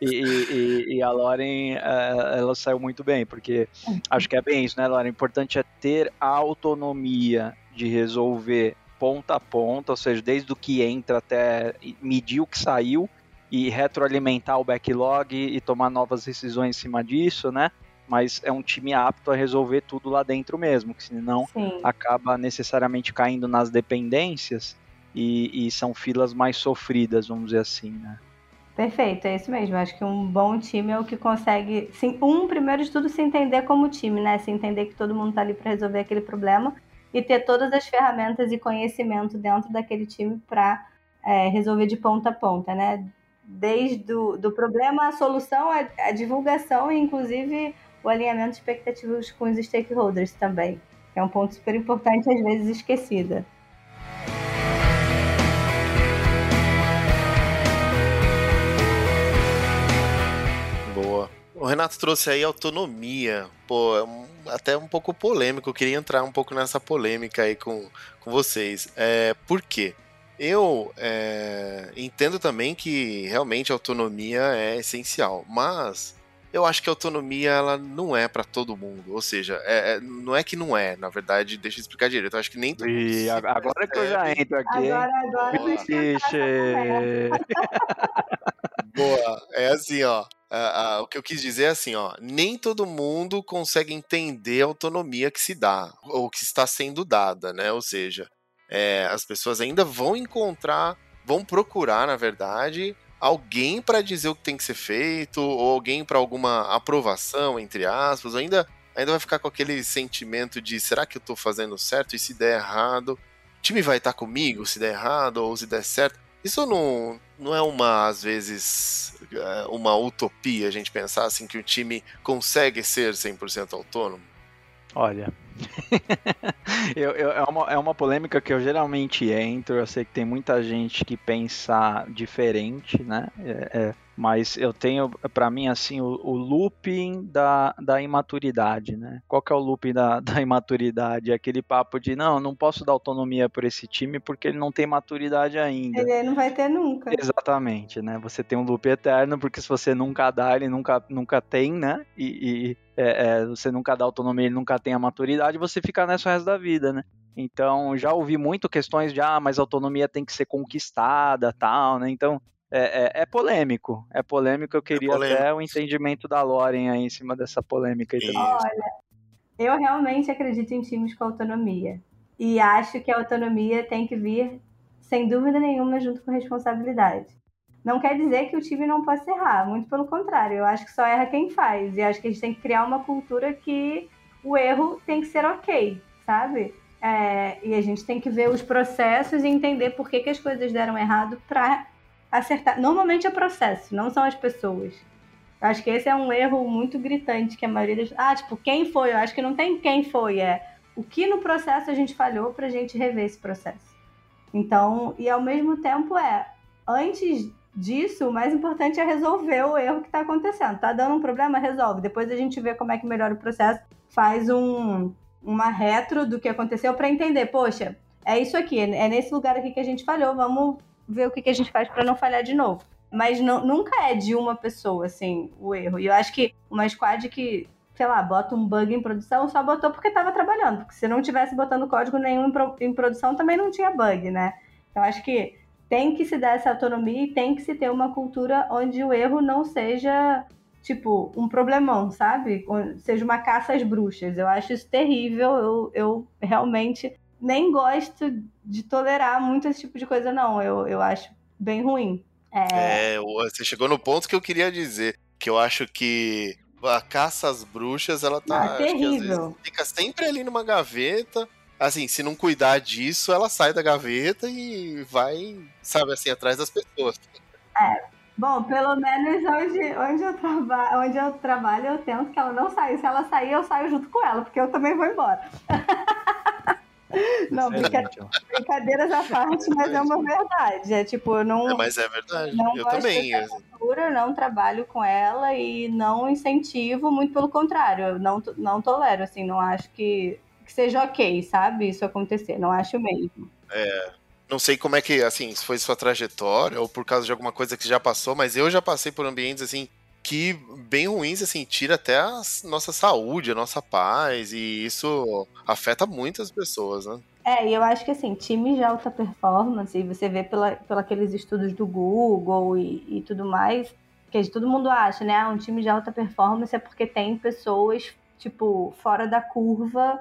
e, e, e, a Loren, eh, ela saiu muito bem, porque acho que é bem isso, né, Loren? O importante é ter a autonomia de resolver ponta a ponta, ou seja, desde o que entra até medir o que saiu e retroalimentar o backlog e tomar novas decisões em cima disso, né? Mas é um time apto a resolver tudo lá dentro mesmo, que senão Sim. acaba necessariamente caindo nas dependências e, e, são filas mais sofridas, vamos dizer assim, né? Perfeito, é isso mesmo. Acho que um bom time é o que consegue, sim, um primeiro de tudo se entender como time, né? Se entender que todo mundo está ali para resolver aquele problema e ter todas as ferramentas e conhecimento dentro daquele time para é, resolver de ponta a ponta, né? Desde o do problema, a solução, a, a divulgação e, inclusive, o alinhamento de expectativas com os stakeholders também, que é um ponto super importante, às vezes esquecida. Boa. O Renato trouxe aí autonomia. Pô, é um até um pouco polêmico. Eu queria entrar um pouco nessa polêmica aí com, com vocês. É, por quê? Eu é, entendo também que realmente autonomia é essencial, mas eu acho que a autonomia ela não é para todo mundo. Ou seja, é, é, não é que não é, na verdade, deixa eu explicar direito. Eu acho que nem todo E agora que eu já entro aqui. Agora, agora. Boa. É assim, ó. Uh, uh, o que eu quis dizer é assim, ó, nem todo mundo consegue entender a autonomia que se dá, ou que está sendo dada, né? Ou seja, é, as pessoas ainda vão encontrar, vão procurar, na verdade, alguém para dizer o que tem que ser feito, ou alguém para alguma aprovação, entre aspas, ainda, ainda vai ficar com aquele sentimento de será que eu estou fazendo certo? E se der errado, o time vai estar comigo se der errado, ou se der certo. Isso não, não é uma, às vezes, é, uma utopia a gente pensar assim que o time consegue ser 100% autônomo? Olha, eu, eu, é, uma, é uma polêmica que eu geralmente entro. Eu sei que tem muita gente que pensa diferente, né? É, é, mas eu tenho para mim assim o, o, looping da, da imaturidade, né? Qual que é o looping da, da imaturidade? É aquele papo de não, não posso dar autonomia para esse time porque ele não tem maturidade ainda. Ele não vai ter nunca. Exatamente, né? Você tem um loop eterno porque se você nunca dá, ele nunca, nunca tem, né? E, e é, é, você nunca dá autonomia, ele nunca tem a maturidade, você fica nessa resto da vida, né? Então, já ouvi muito questões de, ah, mas a autonomia tem que ser conquistada, tal, né? Então, é, é, é, polêmico. É polêmico. Eu é queria é até o entendimento da Loren aí em cima dessa polêmica. Aí Olha, eu realmente acredito em times com autonomia. E acho que a autonomia tem que vir, sem dúvida nenhuma, junto com responsabilidade. Não quer dizer que o time não possa errar, muito pelo contrário. Eu acho que só erra quem faz. E acho que a gente tem que criar uma cultura que o erro tem que ser ok, sabe? É, e a gente tem que ver os processos e entender por que, que as coisas deram errado para acertar. Normalmente é processo, não são as pessoas. Eu acho que esse é um erro muito gritante que a maioria das. Ah, tipo, quem foi? Eu acho que não tem quem foi, é o que no processo a gente falhou para a gente rever esse processo. Então, e ao mesmo tempo é, antes disso, o mais importante é resolver o erro que está acontecendo. Tá dando um problema, resolve. Depois a gente vê como é que melhora o processo, faz um, uma retro do que aconteceu para entender, poxa, é isso aqui, é nesse lugar aqui que a gente falhou, vamos ver o que, que a gente faz para não falhar de novo. mas nunca é de uma pessoa, assim, o erro. E eu acho que uma squad que, sei lá, bota um bug em produção, só botou porque estava trabalhando. Porque se não tivesse botando código nenhum em, pro, em produção, também não tinha bug, né? Então acho que tem que se dar essa autonomia e tem que se ter uma cultura onde o erro não seja tipo, um problemão, sabe? Seja uma caça às bruxas. Eu acho isso terrível. Eu, eu realmente nem gosto de tolerar muito esse tipo de coisa, não. Eu, eu acho bem ruim. É... é, você chegou no ponto que eu queria dizer. Que eu acho que a caça às bruxas, ela tá. Ah, terrível. fica sempre ali numa gaveta. Assim, se não cuidar disso, ela sai da gaveta e vai, sabe, assim, atrás das pessoas. É. Bom, pelo menos onde, onde, eu traba, onde eu trabalho, eu tento que ela não saia. Se ela sair, eu saio junto com ela, porque eu também vou embora. Não, brinca... brincadeiras à parte, mas é uma verdade. É tipo, eu não. É, mas é verdade. Não eu também. Cultura, não trabalho com ela e não incentivo, muito pelo contrário. Eu não, não tolero, assim, não acho que, que seja ok, sabe? Isso acontecer. Não acho mesmo. É. Não sei como é que, assim, se foi sua trajetória ou por causa de alguma coisa que já passou, mas eu já passei por ambientes, assim, que bem ruins, assim, tira até a nossa saúde, a nossa paz, e isso afeta muitas pessoas, né? É, e eu acho que assim, times de alta performance, e você vê pela, pela aqueles estudos do Google e, e tudo mais, que todo mundo acha, né? Ah, um time de alta performance é porque tem pessoas, tipo, fora da curva,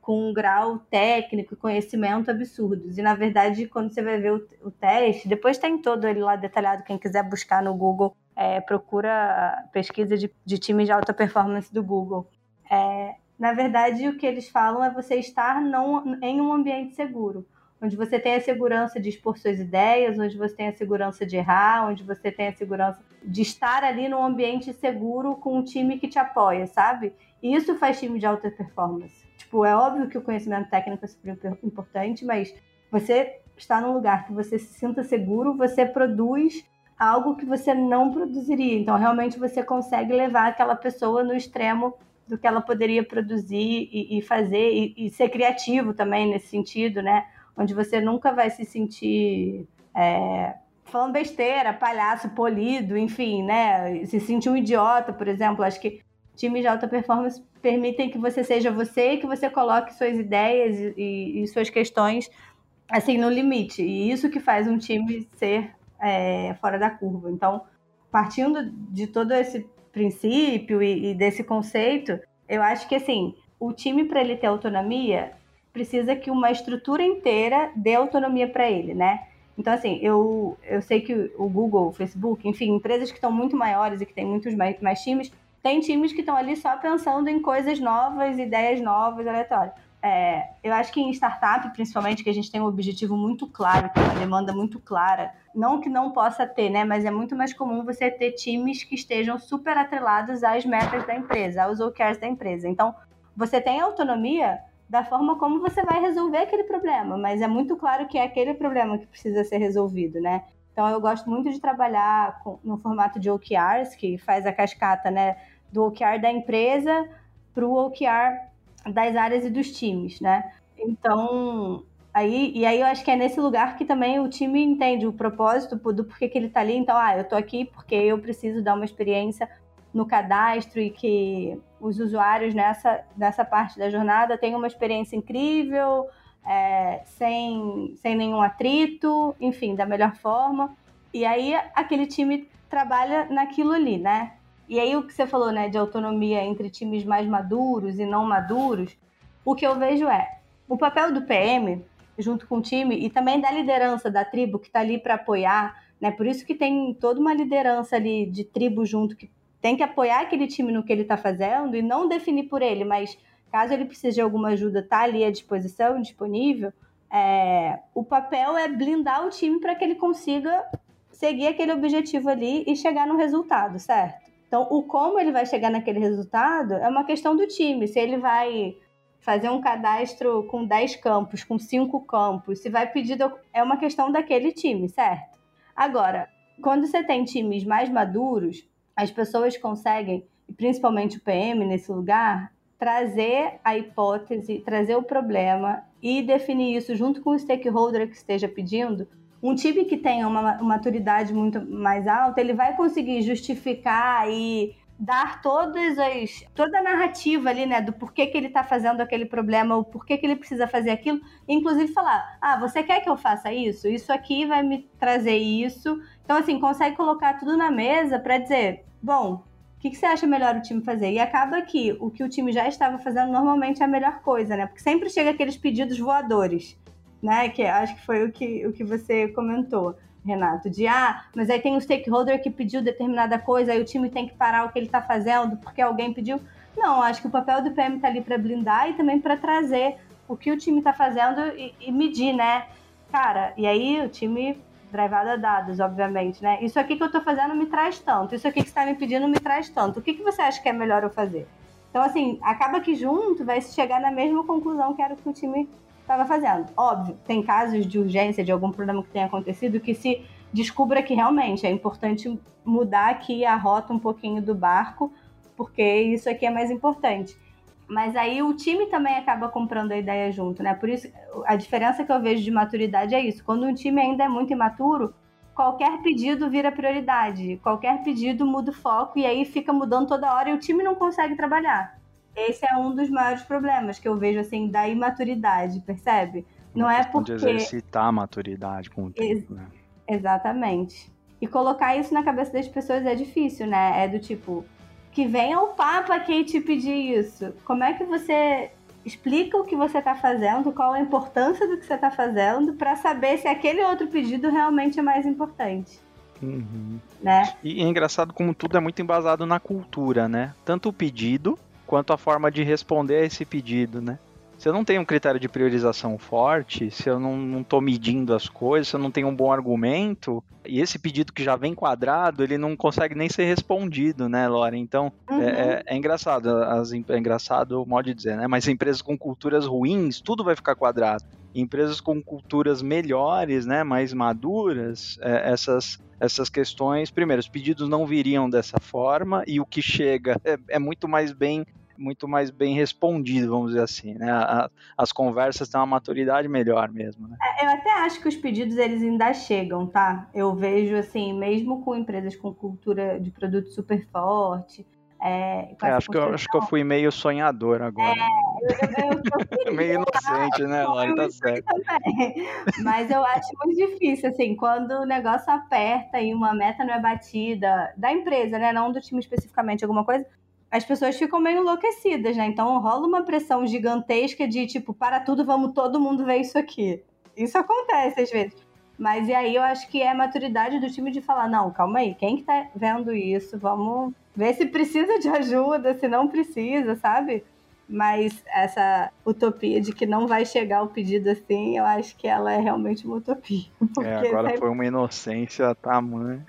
com um grau técnico e conhecimento absurdos. E na verdade, quando você vai ver o, o teste, depois tem todo ele lá detalhado, quem quiser buscar no Google é, procura pesquisa de, de times de alta performance do Google. É, na verdade, o que eles falam é você estar não, em um ambiente seguro, onde você tem a segurança de expor suas ideias, onde você tem a segurança de errar, onde você tem a segurança de estar ali num ambiente seguro com um time que te apoia, sabe? E isso faz time de alta performance. Tipo, é óbvio que o conhecimento técnico é super importante, mas você está num lugar que você se sinta seguro, você produz algo que você não produziria. Então, realmente, você consegue levar aquela pessoa no extremo do que ela poderia produzir e, e fazer, e, e, ser criativo também nesse sentido, né? Onde você nunca vai se sentir é, falando besteira, palhaço, polido, enfim, né? Se sentir um idiota, por exemplo. Acho que times de alta performance permitem que você seja você que você coloque suas ideias e, e suas questões assim no limite. E isso que faz um time ser é, fora da curva. Então, partindo de todo esse princípio e, e desse conceito, eu acho que assim, o time para ele ter autonomia precisa que uma estrutura inteira dê autonomia para ele, né? Então, assim, eu, eu sei que o Google, o Facebook, enfim, empresas que estão muito maiores e que têm muitos mais, mais times, tem times que estão ali só pensando em coisas novas, ideias novas, aleatórias. É, eu acho que em startup, principalmente, que a gente tem um objetivo muito claro, tem uma demanda muito clara, não que não possa ter, né? Mas é muito mais comum você ter times que estejam super atrelados às metas da empresa, aos OKRs da empresa. Então, você tem autonomia da forma como você vai resolver aquele problema, mas é muito claro que é aquele problema que precisa ser resolvido, né? Então, eu gosto muito de trabalhar com, no formato de OKRs, que faz a cascata, né? Do OKR da empresa para o OKR das áreas e dos times, né? Então, aí, e aí eu acho que é nesse lugar que também o time entende o propósito do porquê que ele tá ali. Então, ah, eu tô aqui porque eu preciso dar uma experiência no cadastro e que os usuários nessa, nessa parte da jornada tenham uma experiência incrível, é, sem, sem nenhum atrito, enfim, da melhor forma. E aí aquele time trabalha naquilo ali, né? E aí o que você falou, né, de autonomia entre times mais maduros e não maduros, o que eu vejo é o papel do PM junto com o time e também da liderança da tribo que está ali para apoiar, né? Por isso que tem toda uma liderança ali de tribo junto que tem que apoiar aquele time no que ele está fazendo e não definir por ele, mas caso ele precise de alguma ajuda, tá ali à disposição, disponível. É, o papel é blindar o time para que ele consiga seguir aquele objetivo ali e chegar no resultado, certo? Então, o como ele vai chegar naquele resultado é uma questão do time. Se ele vai fazer um cadastro com 10 campos, com 5 campos, se vai pedir. É uma questão daquele time, certo? Agora, quando você tem times mais maduros, as pessoas conseguem, principalmente o PM nesse lugar, trazer a hipótese, trazer o problema e definir isso junto com o stakeholder que esteja pedindo Um time que tem uma maturidade muito mais alta, ele vai conseguir justificar e dar todas as toda a narrativa ali, né, do porquê que ele tá fazendo aquele problema, o porquê que ele precisa fazer aquilo, inclusive falar: "Ah, você quer que eu faça isso? Isso aqui vai me trazer isso". Então assim, consegue colocar tudo na mesa para dizer: "Bom, o que, que, você acha melhor o time fazer? E acaba que o que o time já estava fazendo normalmente é a melhor coisa, né? Porque sempre chega aqueles pedidos voadores, né? Que acho que foi o que, o que você comentou. Renato, de ah, mas aí tem um stakeholder que pediu determinada coisa, aí o time tem que parar o que ele está fazendo porque alguém pediu. Não, acho que o papel do PM está ali para blindar e também para trazer o que o time está fazendo e, e, medir, né? Cara, e aí o time drivado a dados, obviamente, né? Isso aqui que eu estou fazendo me traz tanto, isso aqui que está me pedindo me traz tanto. O que, que você acha que é melhor eu fazer? Então, assim, acaba que junto vai se chegar na mesma conclusão que era o que o time estava fazendo. Óbvio, tem casos de urgência, de algum problema que tenha acontecido, que se descubra que realmente é importante mudar aqui a rota um pouquinho do barco, porque isso aqui é mais importante. Mas aí o time também acaba comprando a ideia junto, né? Por isso, a diferença que eu vejo de maturidade é isso. Quando um time ainda é muito imaturo, qualquer pedido vira prioridade. Qualquer pedido muda o foco e aí fica mudando toda hora e o time não consegue trabalhar. Esse é um dos maiores problemas que eu vejo, assim, da imaturidade, percebe? Não é porque... De exercitar a maturidade com o tempo, né? Exatamente. E colocar isso na cabeça das pessoas é difícil, né? É do tipo, que venha o Papa quem te pedir isso. Como é que você explica o que você está fazendo, qual a importância do que você está fazendo, para saber se aquele outro pedido realmente é mais importante? Uhum. Né? E é engraçado como tudo é muito embasado na cultura, né? Tanto o pedido quanto a forma de responder a esse pedido, né? Se eu não tenho um critério de priorização forte, se eu não estou medindo as coisas, se eu não tenho um bom argumento, e esse pedido que já vem quadrado, ele não consegue nem ser respondido, né, Laura? Então, é, uhum. é, é, engraçado, as, é engraçado o modo de dizer, né? Mas empresas com culturas ruins, tudo vai ficar quadrado. Empresas com culturas melhores, né, mais maduras, é, essas, essas questões, primeiro, os pedidos não viriam dessa forma e o que chega é, é muito mais bem muito mais bem respondido, vamos dizer assim, né? A, as conversas têm uma maturidade melhor mesmo, né? É, eu até acho que os pedidos eles ainda chegam, tá? Eu vejo assim, mesmo com empresas com cultura de produto super forte, é, é, acho, que eu, acho que eu fui meio sonhador agora. É, eu, eu, meio inocente, né, Lori? Tá certo. Mas eu acho muito difícil, assim, quando o negócio aperta e uma meta não é batida, da empresa, né? Não do time especificamente, alguma coisa, as pessoas ficam meio enlouquecidas, né? Então rola uma pressão gigantesca de tipo, para tudo, vamos todo mundo ver isso aqui. Isso acontece às vezes. Mas e aí eu acho que é a maturidade do time de falar, não, calma aí, quem que tá vendo isso? Vamos ver se precisa de ajuda, se não precisa, sabe? Mas essa utopia de que não vai chegar o pedido assim, eu acho que ela é realmente uma utopia. É, agora sempre... foi uma inocência tamanha.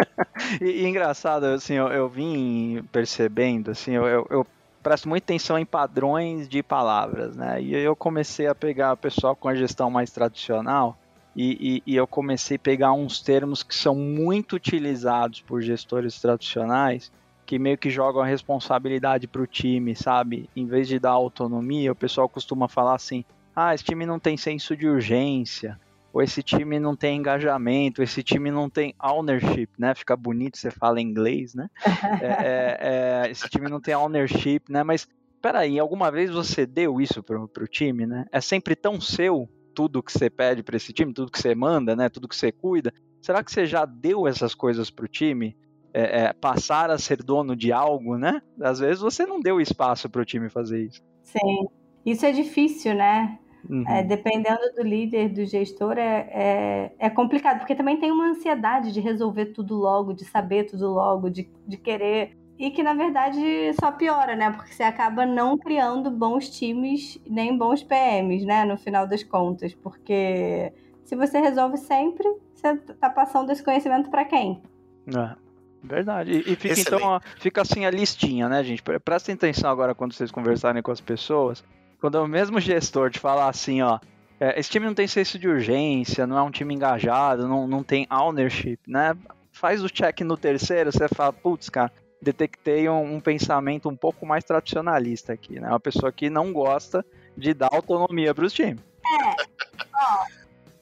e, e, engraçado, assim, eu, eu vim percebendo, assim, eu, eu, eu presto muita atenção em padrões de palavras, né? E eu comecei a pegar o pessoal com a gestão mais tradicional e, e, e, eu comecei a pegar uns termos que são muito utilizados por gestores tradicionais que meio que jogam a responsabilidade para o time, sabe? Em vez de dar autonomia, o pessoal costuma falar assim: ah, esse time não tem senso de urgência, ou esse time não tem engajamento, esse time não tem ownership, né? Fica bonito você fala inglês, né? é, é, é, esse time não tem ownership, né? Mas peraí, alguma vez você deu isso pro, pro time, né? É sempre tão seu tudo que você pede para esse time, tudo que você manda, né? Tudo que você cuida. Será que você já deu essas coisas pro time? É, é, passar a ser dono de algo, né? Às vezes você não deu espaço para o time fazer isso. Sim, isso é difícil, né? Uhum. É, dependendo do líder, do gestor, é, é, é, complicado, porque também tem uma ansiedade de resolver tudo logo, de saber tudo logo, de, de querer. E que na verdade só piora, né? Porque você acaba não criando bons times nem bons PMs, né? No final das contas. Porque se você resolve sempre, você tá passando esse conhecimento para quem? É. Verdade. E, e fica então, fica assim a listinha, né, gente? Prestem atenção agora quando vocês conversarem com as pessoas. Quando o mesmo gestor te falar assim, ó, é, esse time não tem senso de urgência, não é um time engajado, não, não tem ownership, né? Faz o check no terceiro, você fala, putz, cara, detectei um, um, pensamento um pouco mais tradicionalista aqui, né? Uma pessoa que não gosta de dar autonomia para os times.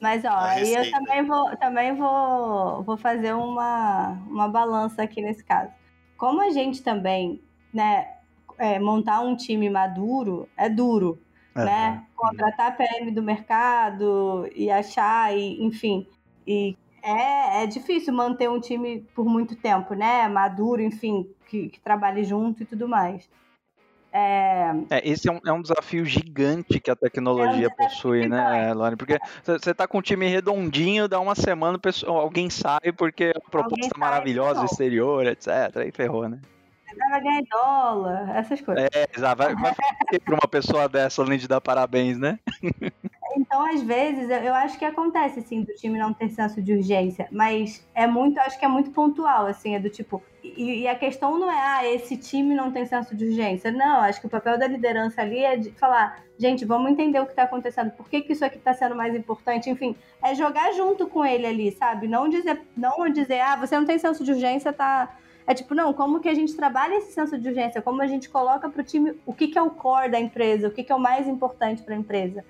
Mas ó, aí eu também vou, também vou, vou fazer uma, uma balança aqui nesse caso. Como a gente também, né, é, montar um time maduro é duro, é, né? Contratar PM do mercado e achar, e, enfim, e é, é difícil manter um time por muito tempo, né? Maduro, enfim, que, que trabalhe junto e tudo mais. É... é... esse é um, é um, desafio gigante que a tecnologia é um possui, né, Lani? Porque você tá com um time redondinho, dá uma semana, pessoa, alguém sai porque a proposta é maravilhosa, exterior, etc. Aí ferrou, né? Vai ganhar dólar, essas coisas. É, exato. Vai, vai para uma pessoa dessa, além de dar parabéns, né? Então, às vezes, eu acho que acontece, assim, do time não ter senso de urgência, mas é muito, acho que é muito pontual, assim, é do tipo. E, e, a questão não é, ah, esse time não tem senso de urgência. Não, acho que o papel da liderança ali é de falar, gente, vamos entender o que está acontecendo, por que, que isso aqui está sendo mais importante, enfim, é jogar junto com ele ali, sabe? Não dizer, não dizer, ah, você não tem senso de urgência, tá. É tipo, não, como que a gente trabalha esse senso de urgência? Como a gente coloca para o time o que, que é o core da empresa, o que, que é o mais importante para a empresa.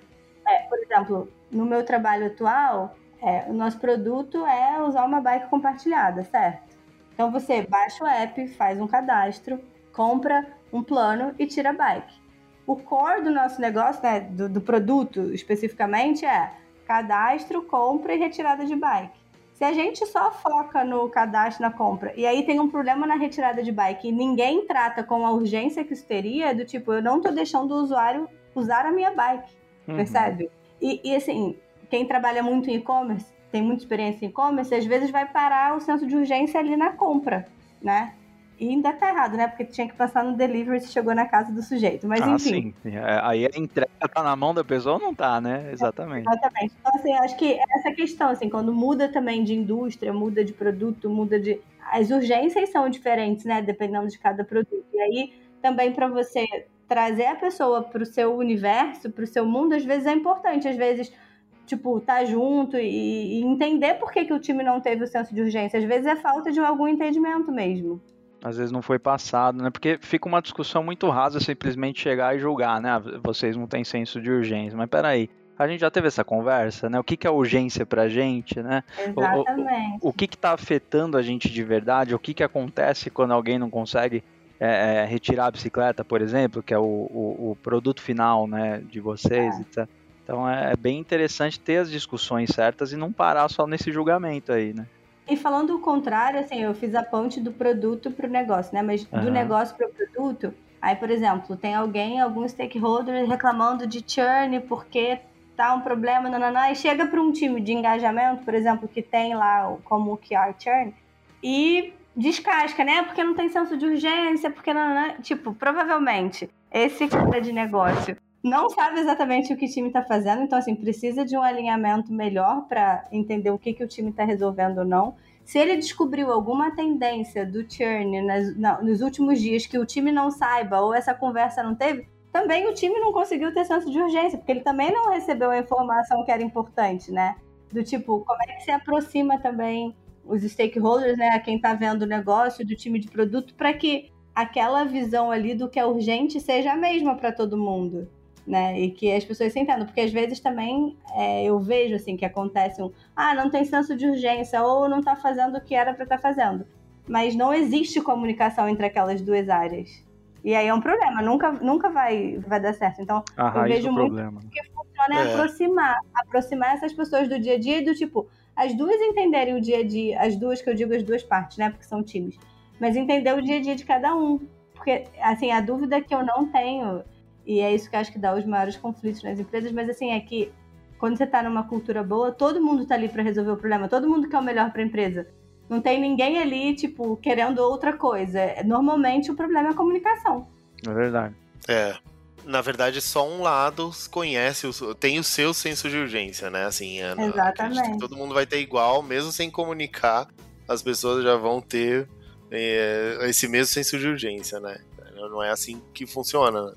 É, por exemplo, no meu trabalho atual, é, o nosso produto é usar uma bike compartilhada, certo? Então você baixa o app, faz um cadastro, compra um plano e tira a bike. O core do nosso negócio, né, do, do produto especificamente, é cadastro, compra e retirada de bike. Se a gente só foca no cadastro, na compra, e aí tem um problema na retirada de bike e ninguém trata com a urgência que isso teria, do tipo, eu não estou deixando o usuário usar a minha bike uhum. percebe? E, e, assim, quem trabalha muito em e-commerce, tem muita experiência em e-commerce, às vezes vai parar o senso de urgência ali na compra, né? E ainda tá errado, né? Porque tinha que passar no delivery se chegou na casa do sujeito. Mas ah, enfim. Sim. É, aí a entrega tá na mão da pessoa ou não tá, né? Exatamente. É, exatamente. Então, assim, acho que essa questão, assim, quando muda também de indústria, muda de produto, muda de. As urgências são diferentes, né? Dependendo de cada produto. E aí, também para você trazer a pessoa para o seu universo, para o seu mundo, às vezes é importante. Às vezes, tipo, tá junto e, e, entender por que, que o time não teve o senso de urgência. Às vezes é falta de algum entendimento mesmo. Às vezes não foi passado, né? Porque fica uma discussão muito rasa simplesmente chegar e julgar, né? Vocês não têm senso de urgência. Mas peraí, a gente já teve essa conversa, né? O que, que é urgência pra gente, né? Exatamente. O, o, o que que tá afetando a gente de verdade? O que que acontece quando alguém não consegue é, é, retirar a bicicleta, por exemplo, que é o, o, o produto final né, de vocês. É. Então é, é bem interessante ter as discussões certas e não parar só nesse julgamento aí, né? E falando o contrário, assim, eu fiz a ponte do produto para o negócio, né? Mas uhum. do negócio para o produto, aí, por exemplo, tem alguém, algum stakeholder reclamando de churn porque tá um problema, nananã, e chega para um time de engajamento, por exemplo, que tem lá como o QR churn, e descasca, né? Porque não tem senso de urgência, porque não, não, tipo, provavelmente esse cara de negócio não sabe exatamente o que o time está fazendo, então assim, precisa de um alinhamento melhor para entender o que, que o time está resolvendo ou não. Se ele descobriu alguma tendência do churn nas, na, nos últimos dias que o time não saiba ou essa conversa não teve, também o time não conseguiu ter senso de urgência, porque ele também não recebeu a informação que era importante, né? Do tipo, como é que se aproxima também os stakeholders, né, quem está vendo o negócio, do time de produto, para que aquela visão ali do que é urgente seja a mesma para todo mundo, né? E que as pessoas se entendam, porque às vezes também é, eu vejo assim que acontece um, ah, não tem senso de urgência ou não está fazendo o que era para estar tá fazendo, mas não existe comunicação entre aquelas duas áreas. E aí é um problema, nunca, nunca vai, vai dar certo. Então, a eu vejo muito problema. que funciona é, é aproximar, aproximar essas pessoas do dia a dia e do tipo, as duas entenderem o dia a dia, as duas que eu digo as duas partes, né? Porque são times. Mas entender o dia a dia de cada um. Porque, assim, a dúvida que eu não tenho, e é isso que eu acho que dá os maiores conflitos nas empresas, mas assim, é que quando você tá numa cultura boa, todo mundo tá ali para resolver o problema, todo mundo quer o melhor para a empresa. Não tem ninguém ali, tipo, querendo outra coisa. Normalmente o problema é a comunicação. É verdade. É na verdade, só um lado conhece, tem o seu senso de urgência, né? Assim, Exatamente. todo mundo vai ter igual, mesmo sem comunicar, as pessoas já vão ter é, esse mesmo senso de urgência, né? Não é assim que funciona.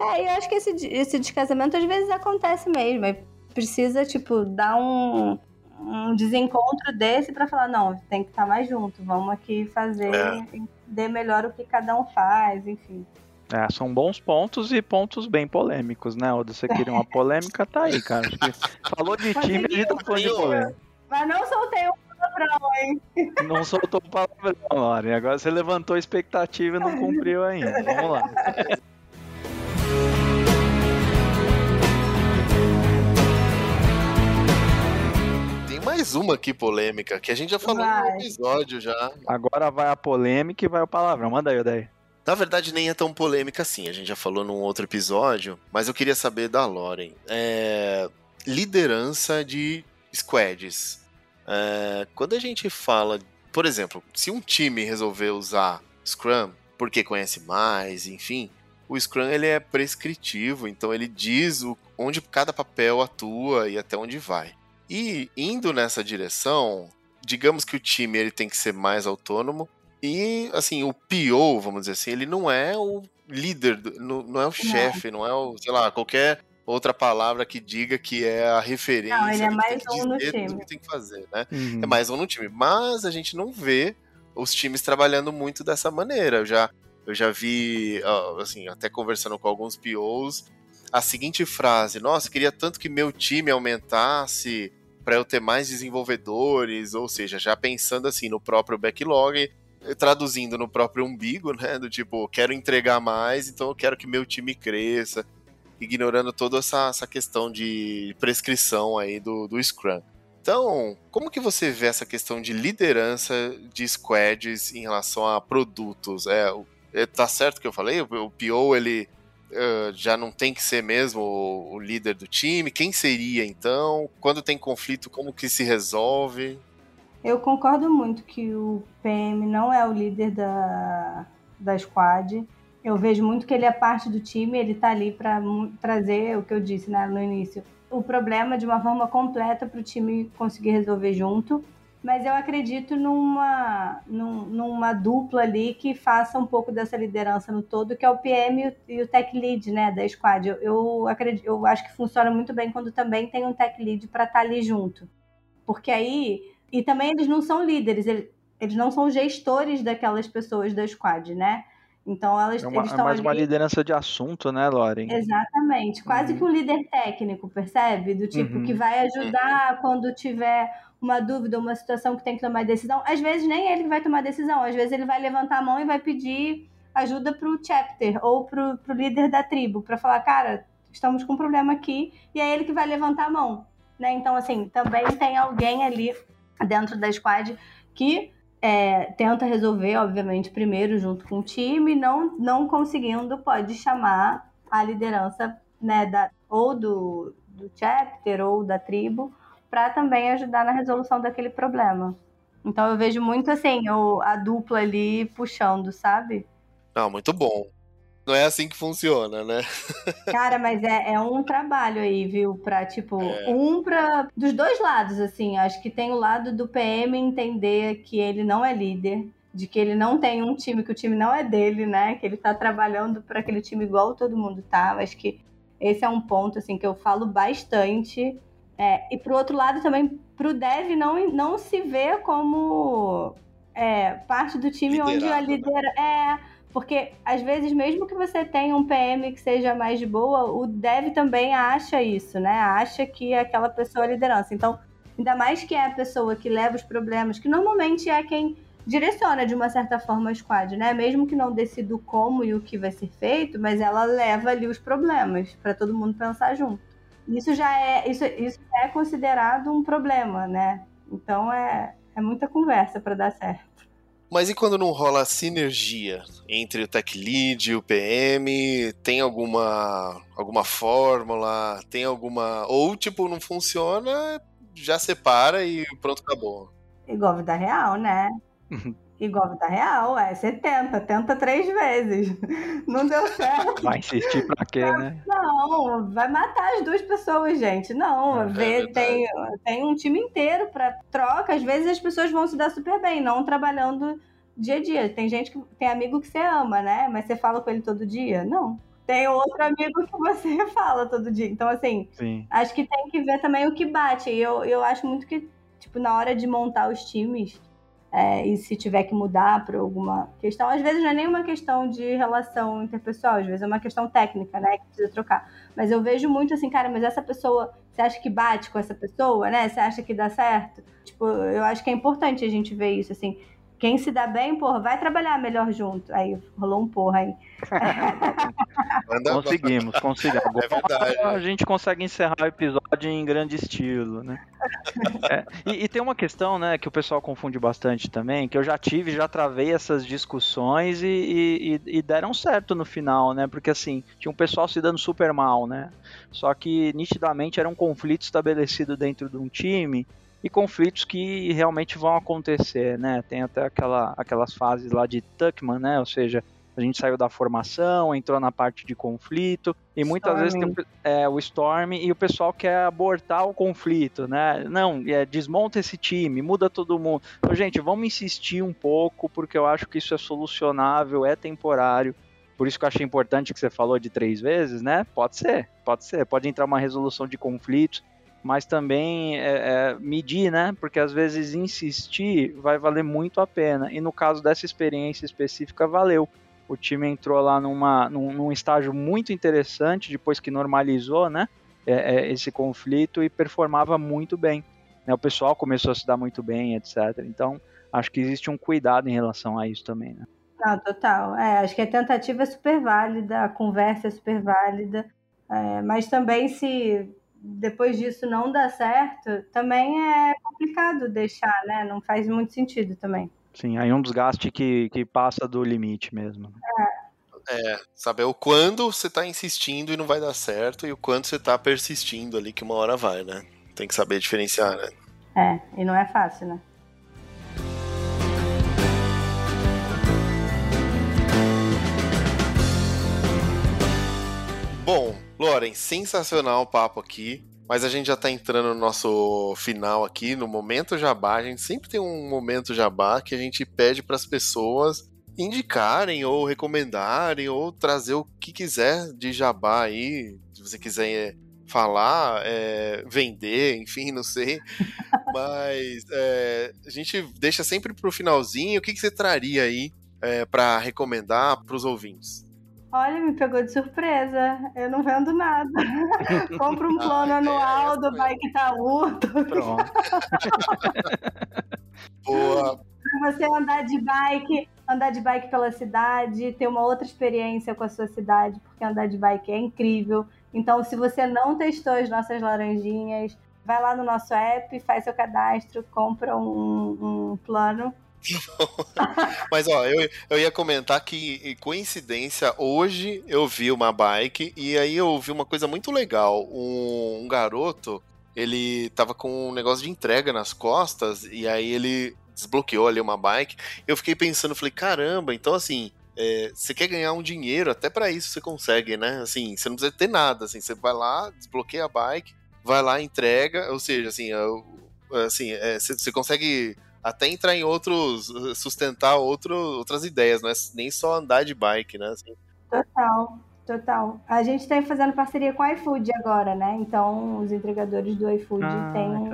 É, eu acho que esse, esse descasamento às vezes acontece mesmo. Precisa, tipo, dar um, um desencontro desse para falar, não, tem que estar mais junto, vamos aqui fazer, é. melhor o que cada um faz, enfim. É, são bons pontos e pontos bem polêmicos, né? Ou você queria uma polêmica, tá aí, cara. Falou de time, a gente tá falando de polêmica. Mas não soltei um palavrão, hein? Não soltou o palavrão, Lore. Agora você levantou a expectativa e não cumpriu ainda. Vamos lá. Tem mais uma aqui polêmica, que a gente já falou vai. no episódio já. Agora vai a polêmica e vai o palavrão. Manda aí, Odaí. Na verdade, nem é tão polêmica assim, a gente já falou num outro episódio, mas eu queria saber da Loren. É... Liderança de squads. É... Quando a gente fala, por exemplo, se um time resolver usar Scrum porque conhece mais, enfim, o Scrum ele é prescritivo, então ele diz o, onde cada papel atua e até onde vai. E indo nessa direção, digamos que o time ele tem que ser mais autônomo, e, assim, o PO, vamos dizer assim, ele não é o líder, não, não é o chefe, não é o, sei lá, qualquer outra palavra que diga que é a referência. Não, ele é mais um no time. que tem que fazer, né? Uhum. É mais um no time. Mas a gente não vê os times trabalhando muito dessa maneira. Eu já, eu já vi, assim, até conversando com alguns POs, a seguinte frase: Nossa, queria tanto que meu time aumentasse para eu ter mais desenvolvedores, ou seja, já pensando assim no próprio backlog, traduzindo no próprio umbigo, né? Do tipo, quero entregar mais, então eu quero que meu time cresça, ignorando toda essa, essa questão de prescrição aí do, do Scrum. Então, como que você vê essa questão de liderança de squads em relação a produtos? É, é tá certo que eu falei? O PO, ele uh, já não tem que ser mesmo o, o líder do time? Quem seria, então? Quando tem conflito, como que se resolve? Eu concordo muito que o PM não é o líder da, da squad. Eu vejo muito que ele é parte do time, ele está ali para trazer o que eu disse né, no início, o problema de uma forma completa para o time conseguir resolver junto. Mas eu acredito numa, numa dupla ali que faça um pouco dessa liderança no todo, que é o PM e o tech lead né, da squad. Eu, eu, acredito, eu acho que funciona muito bem quando também tem um tech lead para estar tá ali junto. Porque aí e também eles não são líderes, eles não são gestores daquelas pessoas da squad, né? Então elas é uma, eles estão é mais ali... uma liderança de assunto, né, Loren? Exatamente, quase uhum. que um líder técnico, percebe? Do tipo uhum. que vai ajudar quando tiver uma dúvida, uma situação que tem que tomar decisão. Às vezes nem ele vai tomar decisão, às vezes ele vai levantar a mão e vai pedir ajuda para o chapter ou para o líder da tribo para falar, cara, estamos com um problema aqui, e é ele que vai levantar a mão. Né? Então, assim, também tem alguém ali dentro da squad que é, tenta resolver, obviamente, primeiro junto com o time, não, não conseguindo, pode chamar a liderança né, da, ou do, do chapter ou da tribo para também ajudar na resolução daquele problema. Então eu vejo muito assim, o, a dupla ali puxando, sabe? Não, muito bom não é assim que funciona, né? Cara, mas é, é um trabalho aí, viu? Pra, tipo, é. um pra. Dos dois lados, assim. Acho que tem o lado do PM entender que ele não é líder, de que ele não tem um time, que o time não é dele, né? Que ele tá trabalhando para aquele time igual todo mundo tá. Acho que esse é um ponto, assim, que eu falo bastante. É, e pro outro lado também, pro dev não, não se vê como é, parte do time Liderado, onde a líder né? é porque, às vezes, mesmo que você tenha um PM que seja mais de boa, o dev também acha isso, né? Acha que aquela pessoa é liderança. Então, ainda mais que é a pessoa que leva os problemas, que normalmente é quem direciona de uma certa forma a squad, né? Mesmo que não decida o como e o que vai ser feito, mas ela leva ali os problemas para todo mundo pensar junto. Isso já é isso, isso é considerado um problema, né? Então é, é muita conversa para dar certo. Mas e quando não rola sinergia entre o tech lead e o PM? Tem alguma alguma fórmula? Tem alguma ou tipo não funciona, já separa e pronto acabou. Igual vida real, né? Igual vida real, é, você tenta, tenta três vezes. Não deu certo. Vai insistir pra quê, né? Não, vai matar as duas pessoas, gente. Não, é, vê, tem, tem um time inteiro pra troca. Às vezes as pessoas vão se dar super bem, não trabalhando dia a dia. Tem gente que tem amigo que você ama, né? Mas você fala com ele todo dia? Não. Tem outro amigo que você fala todo dia. Então, assim, Sim. acho que tem que ver também o que bate. E eu, eu acho muito que, tipo, na hora de montar os times, É, e se tiver que mudar por alguma questão, às vezes não é nenhuma questão de relação interpessoal, às vezes é uma questão técnica, né, que precisa trocar. Mas eu vejo muito assim, cara, mas essa pessoa, você acha que bate com essa pessoa, né? Você acha que dá certo? Tipo, eu acho que é importante a gente ver isso, assim. Quem se dá bem, porra, vai trabalhar melhor junto. Aí rolou um porra aí. conseguimos, conseguimos. É verdade. A gente consegue encerrar o episódio em grande estilo, né? É, e, e, tem uma questão, né, que o pessoal confunde bastante também, que eu já tive, já travei essas discussões e, e, e deram certo no final, né? Porque assim, tinha um pessoal se dando super mal, né? Só que nitidamente era um conflito estabelecido dentro de um time e conflitos que realmente vão acontecer, né? Tem até aquela, aquelas fases lá de Tuckman, né? Ou seja, a gente saiu da formação, entrou na parte de conflito, e muitas vezes tem é, o Storm e o pessoal quer abortar o conflito, né? Não, é, desmonta esse time, muda todo mundo. Então, gente, vamos insistir um pouco, porque eu acho que isso é solucionável, é temporário. Por isso que eu achei importante que você falou de três vezes, né? Pode ser, pode ser. Pode entrar uma resolução de conflitos mas também é, é, medir, né? Porque às vezes insistir vai valer muito a pena. E no caso dessa experiência específica, valeu. O time entrou lá numa, num, num estágio muito interessante, depois que normalizou, né? É, é esse conflito e performava muito bem. Né, o pessoal começou a se dar muito bem, etc. Então, acho que existe um cuidado em relação a isso também, né? Não, total. É, acho que a tentativa é super válida, a conversa é super válida, é, mas também se depois disso não dá certo, também é complicado deixar, né? Não faz muito sentido também. Sim, aí um desgaste que, que passa do limite mesmo. É. é saber o quando você está insistindo e não vai dar certo e o quando você está persistindo ali que uma hora vai, né? Tem que saber diferenciar, né? É, e não é fácil, né? Bom, Loren, sensacional o papo aqui. Mas a gente já tá entrando no nosso final aqui, no momento jabá. A gente sempre tem um momento jabá que a gente pede para as pessoas indicarem ou recomendarem ou trazer o que quiser de jabá aí. Se você quiser falar, é, vender, enfim, não sei. Mas é, a gente deixa sempre pro finalzinho. O que, que você traria aí é, para recomendar para os ouvintes? Olha, me pegou de surpresa. Eu não vendo nada. Compro um plano ah, anual é, do Bike Itaú. Pronto. Boa. Pra você andar de bike, andar de bike pela cidade, ter uma outra experiência com a sua cidade, porque andar de bike é incrível. Então, se você não testou as nossas laranjinhas, vai lá no nosso app, faz seu cadastro, compra um, um plano Mas ó, eu, eu ia comentar que, coincidência, hoje eu vi uma bike e aí eu vi uma coisa muito legal. Um, um garoto, ele tava com um negócio de entrega nas costas e aí ele desbloqueou ali uma bike. Eu fiquei pensando, falei, caramba, então assim, é, você quer ganhar um dinheiro, até para isso você consegue, né? Assim, você não precisa ter nada, assim, você vai lá, desbloqueia a bike, vai lá, entrega, ou seja, assim, eu, assim, é, você, você consegue até entrar em outros, sustentar outro, outras ideias, não é nem só andar de bike, né? Assim. Total, total. A gente está fazendo parceria com o iFood agora, né? Então, os entregadores do iFood ah, têm,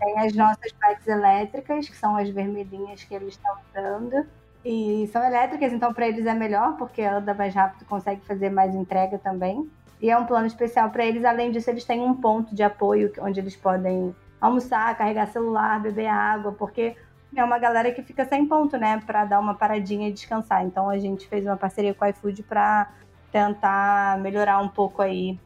têm as nossas bikes elétricas, que são as vermelhinhas que eles estão dando. E são elétricas, então para eles é melhor, porque anda mais rápido, consegue fazer mais entrega também. E é um plano especial para eles. Além disso, eles têm um ponto de apoio onde eles podem almoçar, carregar celular, beber água, porque é uma galera que fica sem ponto, né, para dar uma paradinha e descansar. Então a gente fez uma parceria com o iFood para tentar melhorar um pouco aí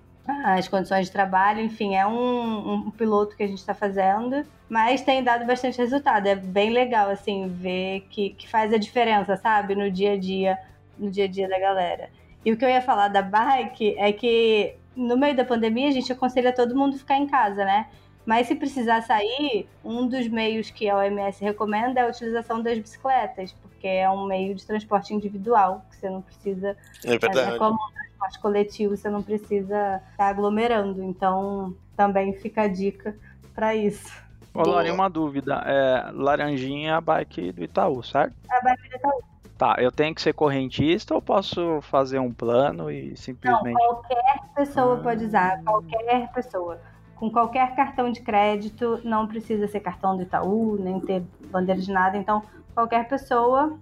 as condições de trabalho. Enfim, é um, um piloto que a gente está fazendo, mas tem dado bastante resultado. É bem legal, assim, ver que, que faz a diferença, sabe, no dia a dia, no dia a dia da galera. E o que eu ia falar da bike é que no meio da pandemia a gente aconselha todo mundo ficar em casa, né? Mas se precisar sair, um dos meios que a OMS recomenda é a utilização das bicicletas, porque é um meio de transporte individual, que você não precisa. É verdade. É como um transporte coletivo, você não precisa estar aglomerando. Então, também fica a dica para isso. Ô, Lori, uma dúvida. É, laranjinha é a bike do Itaú, certo? A bike do Itaú. Tá, eu tenho que ser correntista ou posso fazer um plano e simplesmente. Não, qualquer pessoa ah. pode usar, qualquer pessoa com qualquer cartão de crédito, não precisa ser cartão do Itaú, nem ter bandeira de nada. Então, qualquer pessoa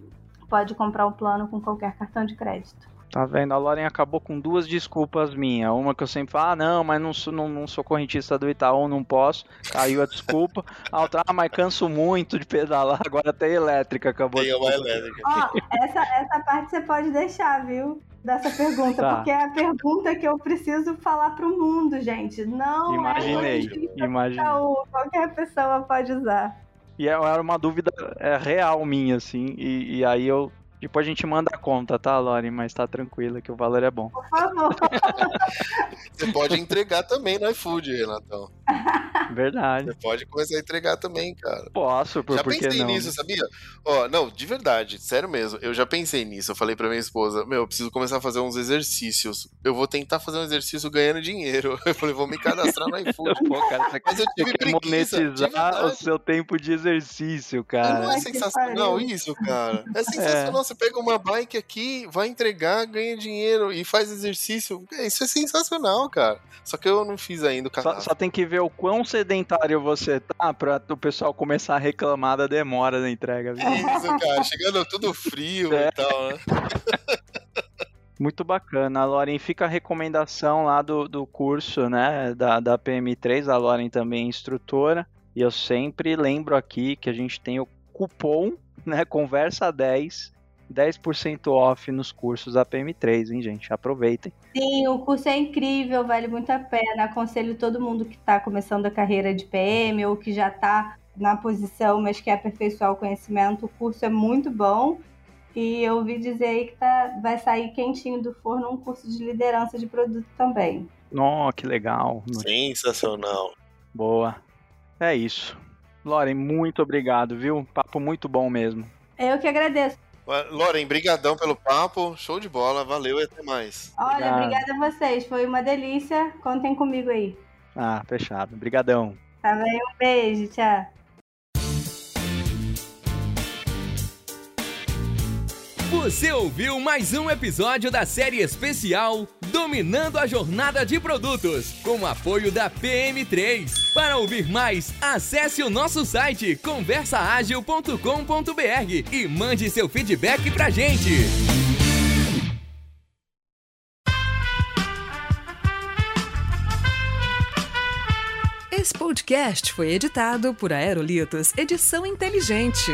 pode comprar um plano com qualquer cartão de crédito. Tá vendo? A Lauren acabou com duas desculpas minhas. Uma que eu sempre falo, ah, não, mas não sou, não, não sou correntista do Itaú, não posso. Caiu a desculpa. A outra, ah, mas canso muito de pedalar, agora até elétrica acabou. Tem uma elétrica. Ó, essa, essa parte você pode deixar, viu? Dessa pergunta, Tá. porque é a pergunta que eu preciso falar pro mundo, gente. Não Imaginei, é imaginei. Qualquer pessoa pode usar. E é- era uma dúvida é, real minha, assim. E, e aí eu. Depois a gente manda a conta, tá, Lauren? Mas tá tranquila que o valor é bom. Por favor. Você pode entregar também no iFood, Renatão. Verdade. Você pode começar a entregar também, cara. Posso, por, já por que pensei não? nisso, sabia? Ó, não, de verdade, sério mesmo. Eu já pensei nisso. Eu falei pra minha esposa: Meu, eu preciso começar a fazer uns exercícios. Eu vou tentar fazer um exercício ganhando dinheiro. Eu falei: Vou me cadastrar no iFood. Pô, cara, você Mas eu tive preguiça, de monetizar o seu tempo de exercício, Não cara. é Ai, que sensacional pariu. isso, cara? É sensacional. Você pega uma bike aqui, vai entregar, ganha dinheiro e faz exercício. Isso é sensacional, cara. Só que eu não fiz ainda o Só, cadastro. só tem que ver o quão sedentário você tá pra o pessoal começar a reclamar da demora da entrega. viu? Isso, cara. Chegando tudo frio É. e tal, né? Muito bacana. A Lauren fica a recomendação lá do, do curso, né, da, da PM3. A Lauren também é instrutora. E eu sempre lembro aqui que a gente tem o cupom, né, conversa 10, 10% off nos cursos da PM3, hein, gente? Aproveitem. Sim, o curso é incrível, vale muito a pena. Aconselho todo mundo que está começando a carreira de PM ou que já está na posição, mas quer aperfeiçoar o conhecimento. O curso é muito bom. E eu ouvi dizer aí que tá, vai sair quentinho do forno um curso de liderança de produto também. Ó, que legal. Sensacional. Boa. É isso. Lauren, muito obrigado, viu? Papo muito bom mesmo. Eu que agradeço. Loren, brigadão pelo papo. Show de bola. Valeu e até mais. Olha, Obrigado. obrigada a vocês. Foi uma delícia. Contem comigo aí. Ah, fechado. Brigadão. Tá bem? Um beijo. Tchau. Você ouviu mais um episódio da série especial Dominando a Jornada de Produtos, com o apoio da PM3. Para ouvir mais, acesse o nosso site conversaagil.com.br e mande seu feedback pra gente. Esse podcast foi editado por Aerolitos Edição Inteligente.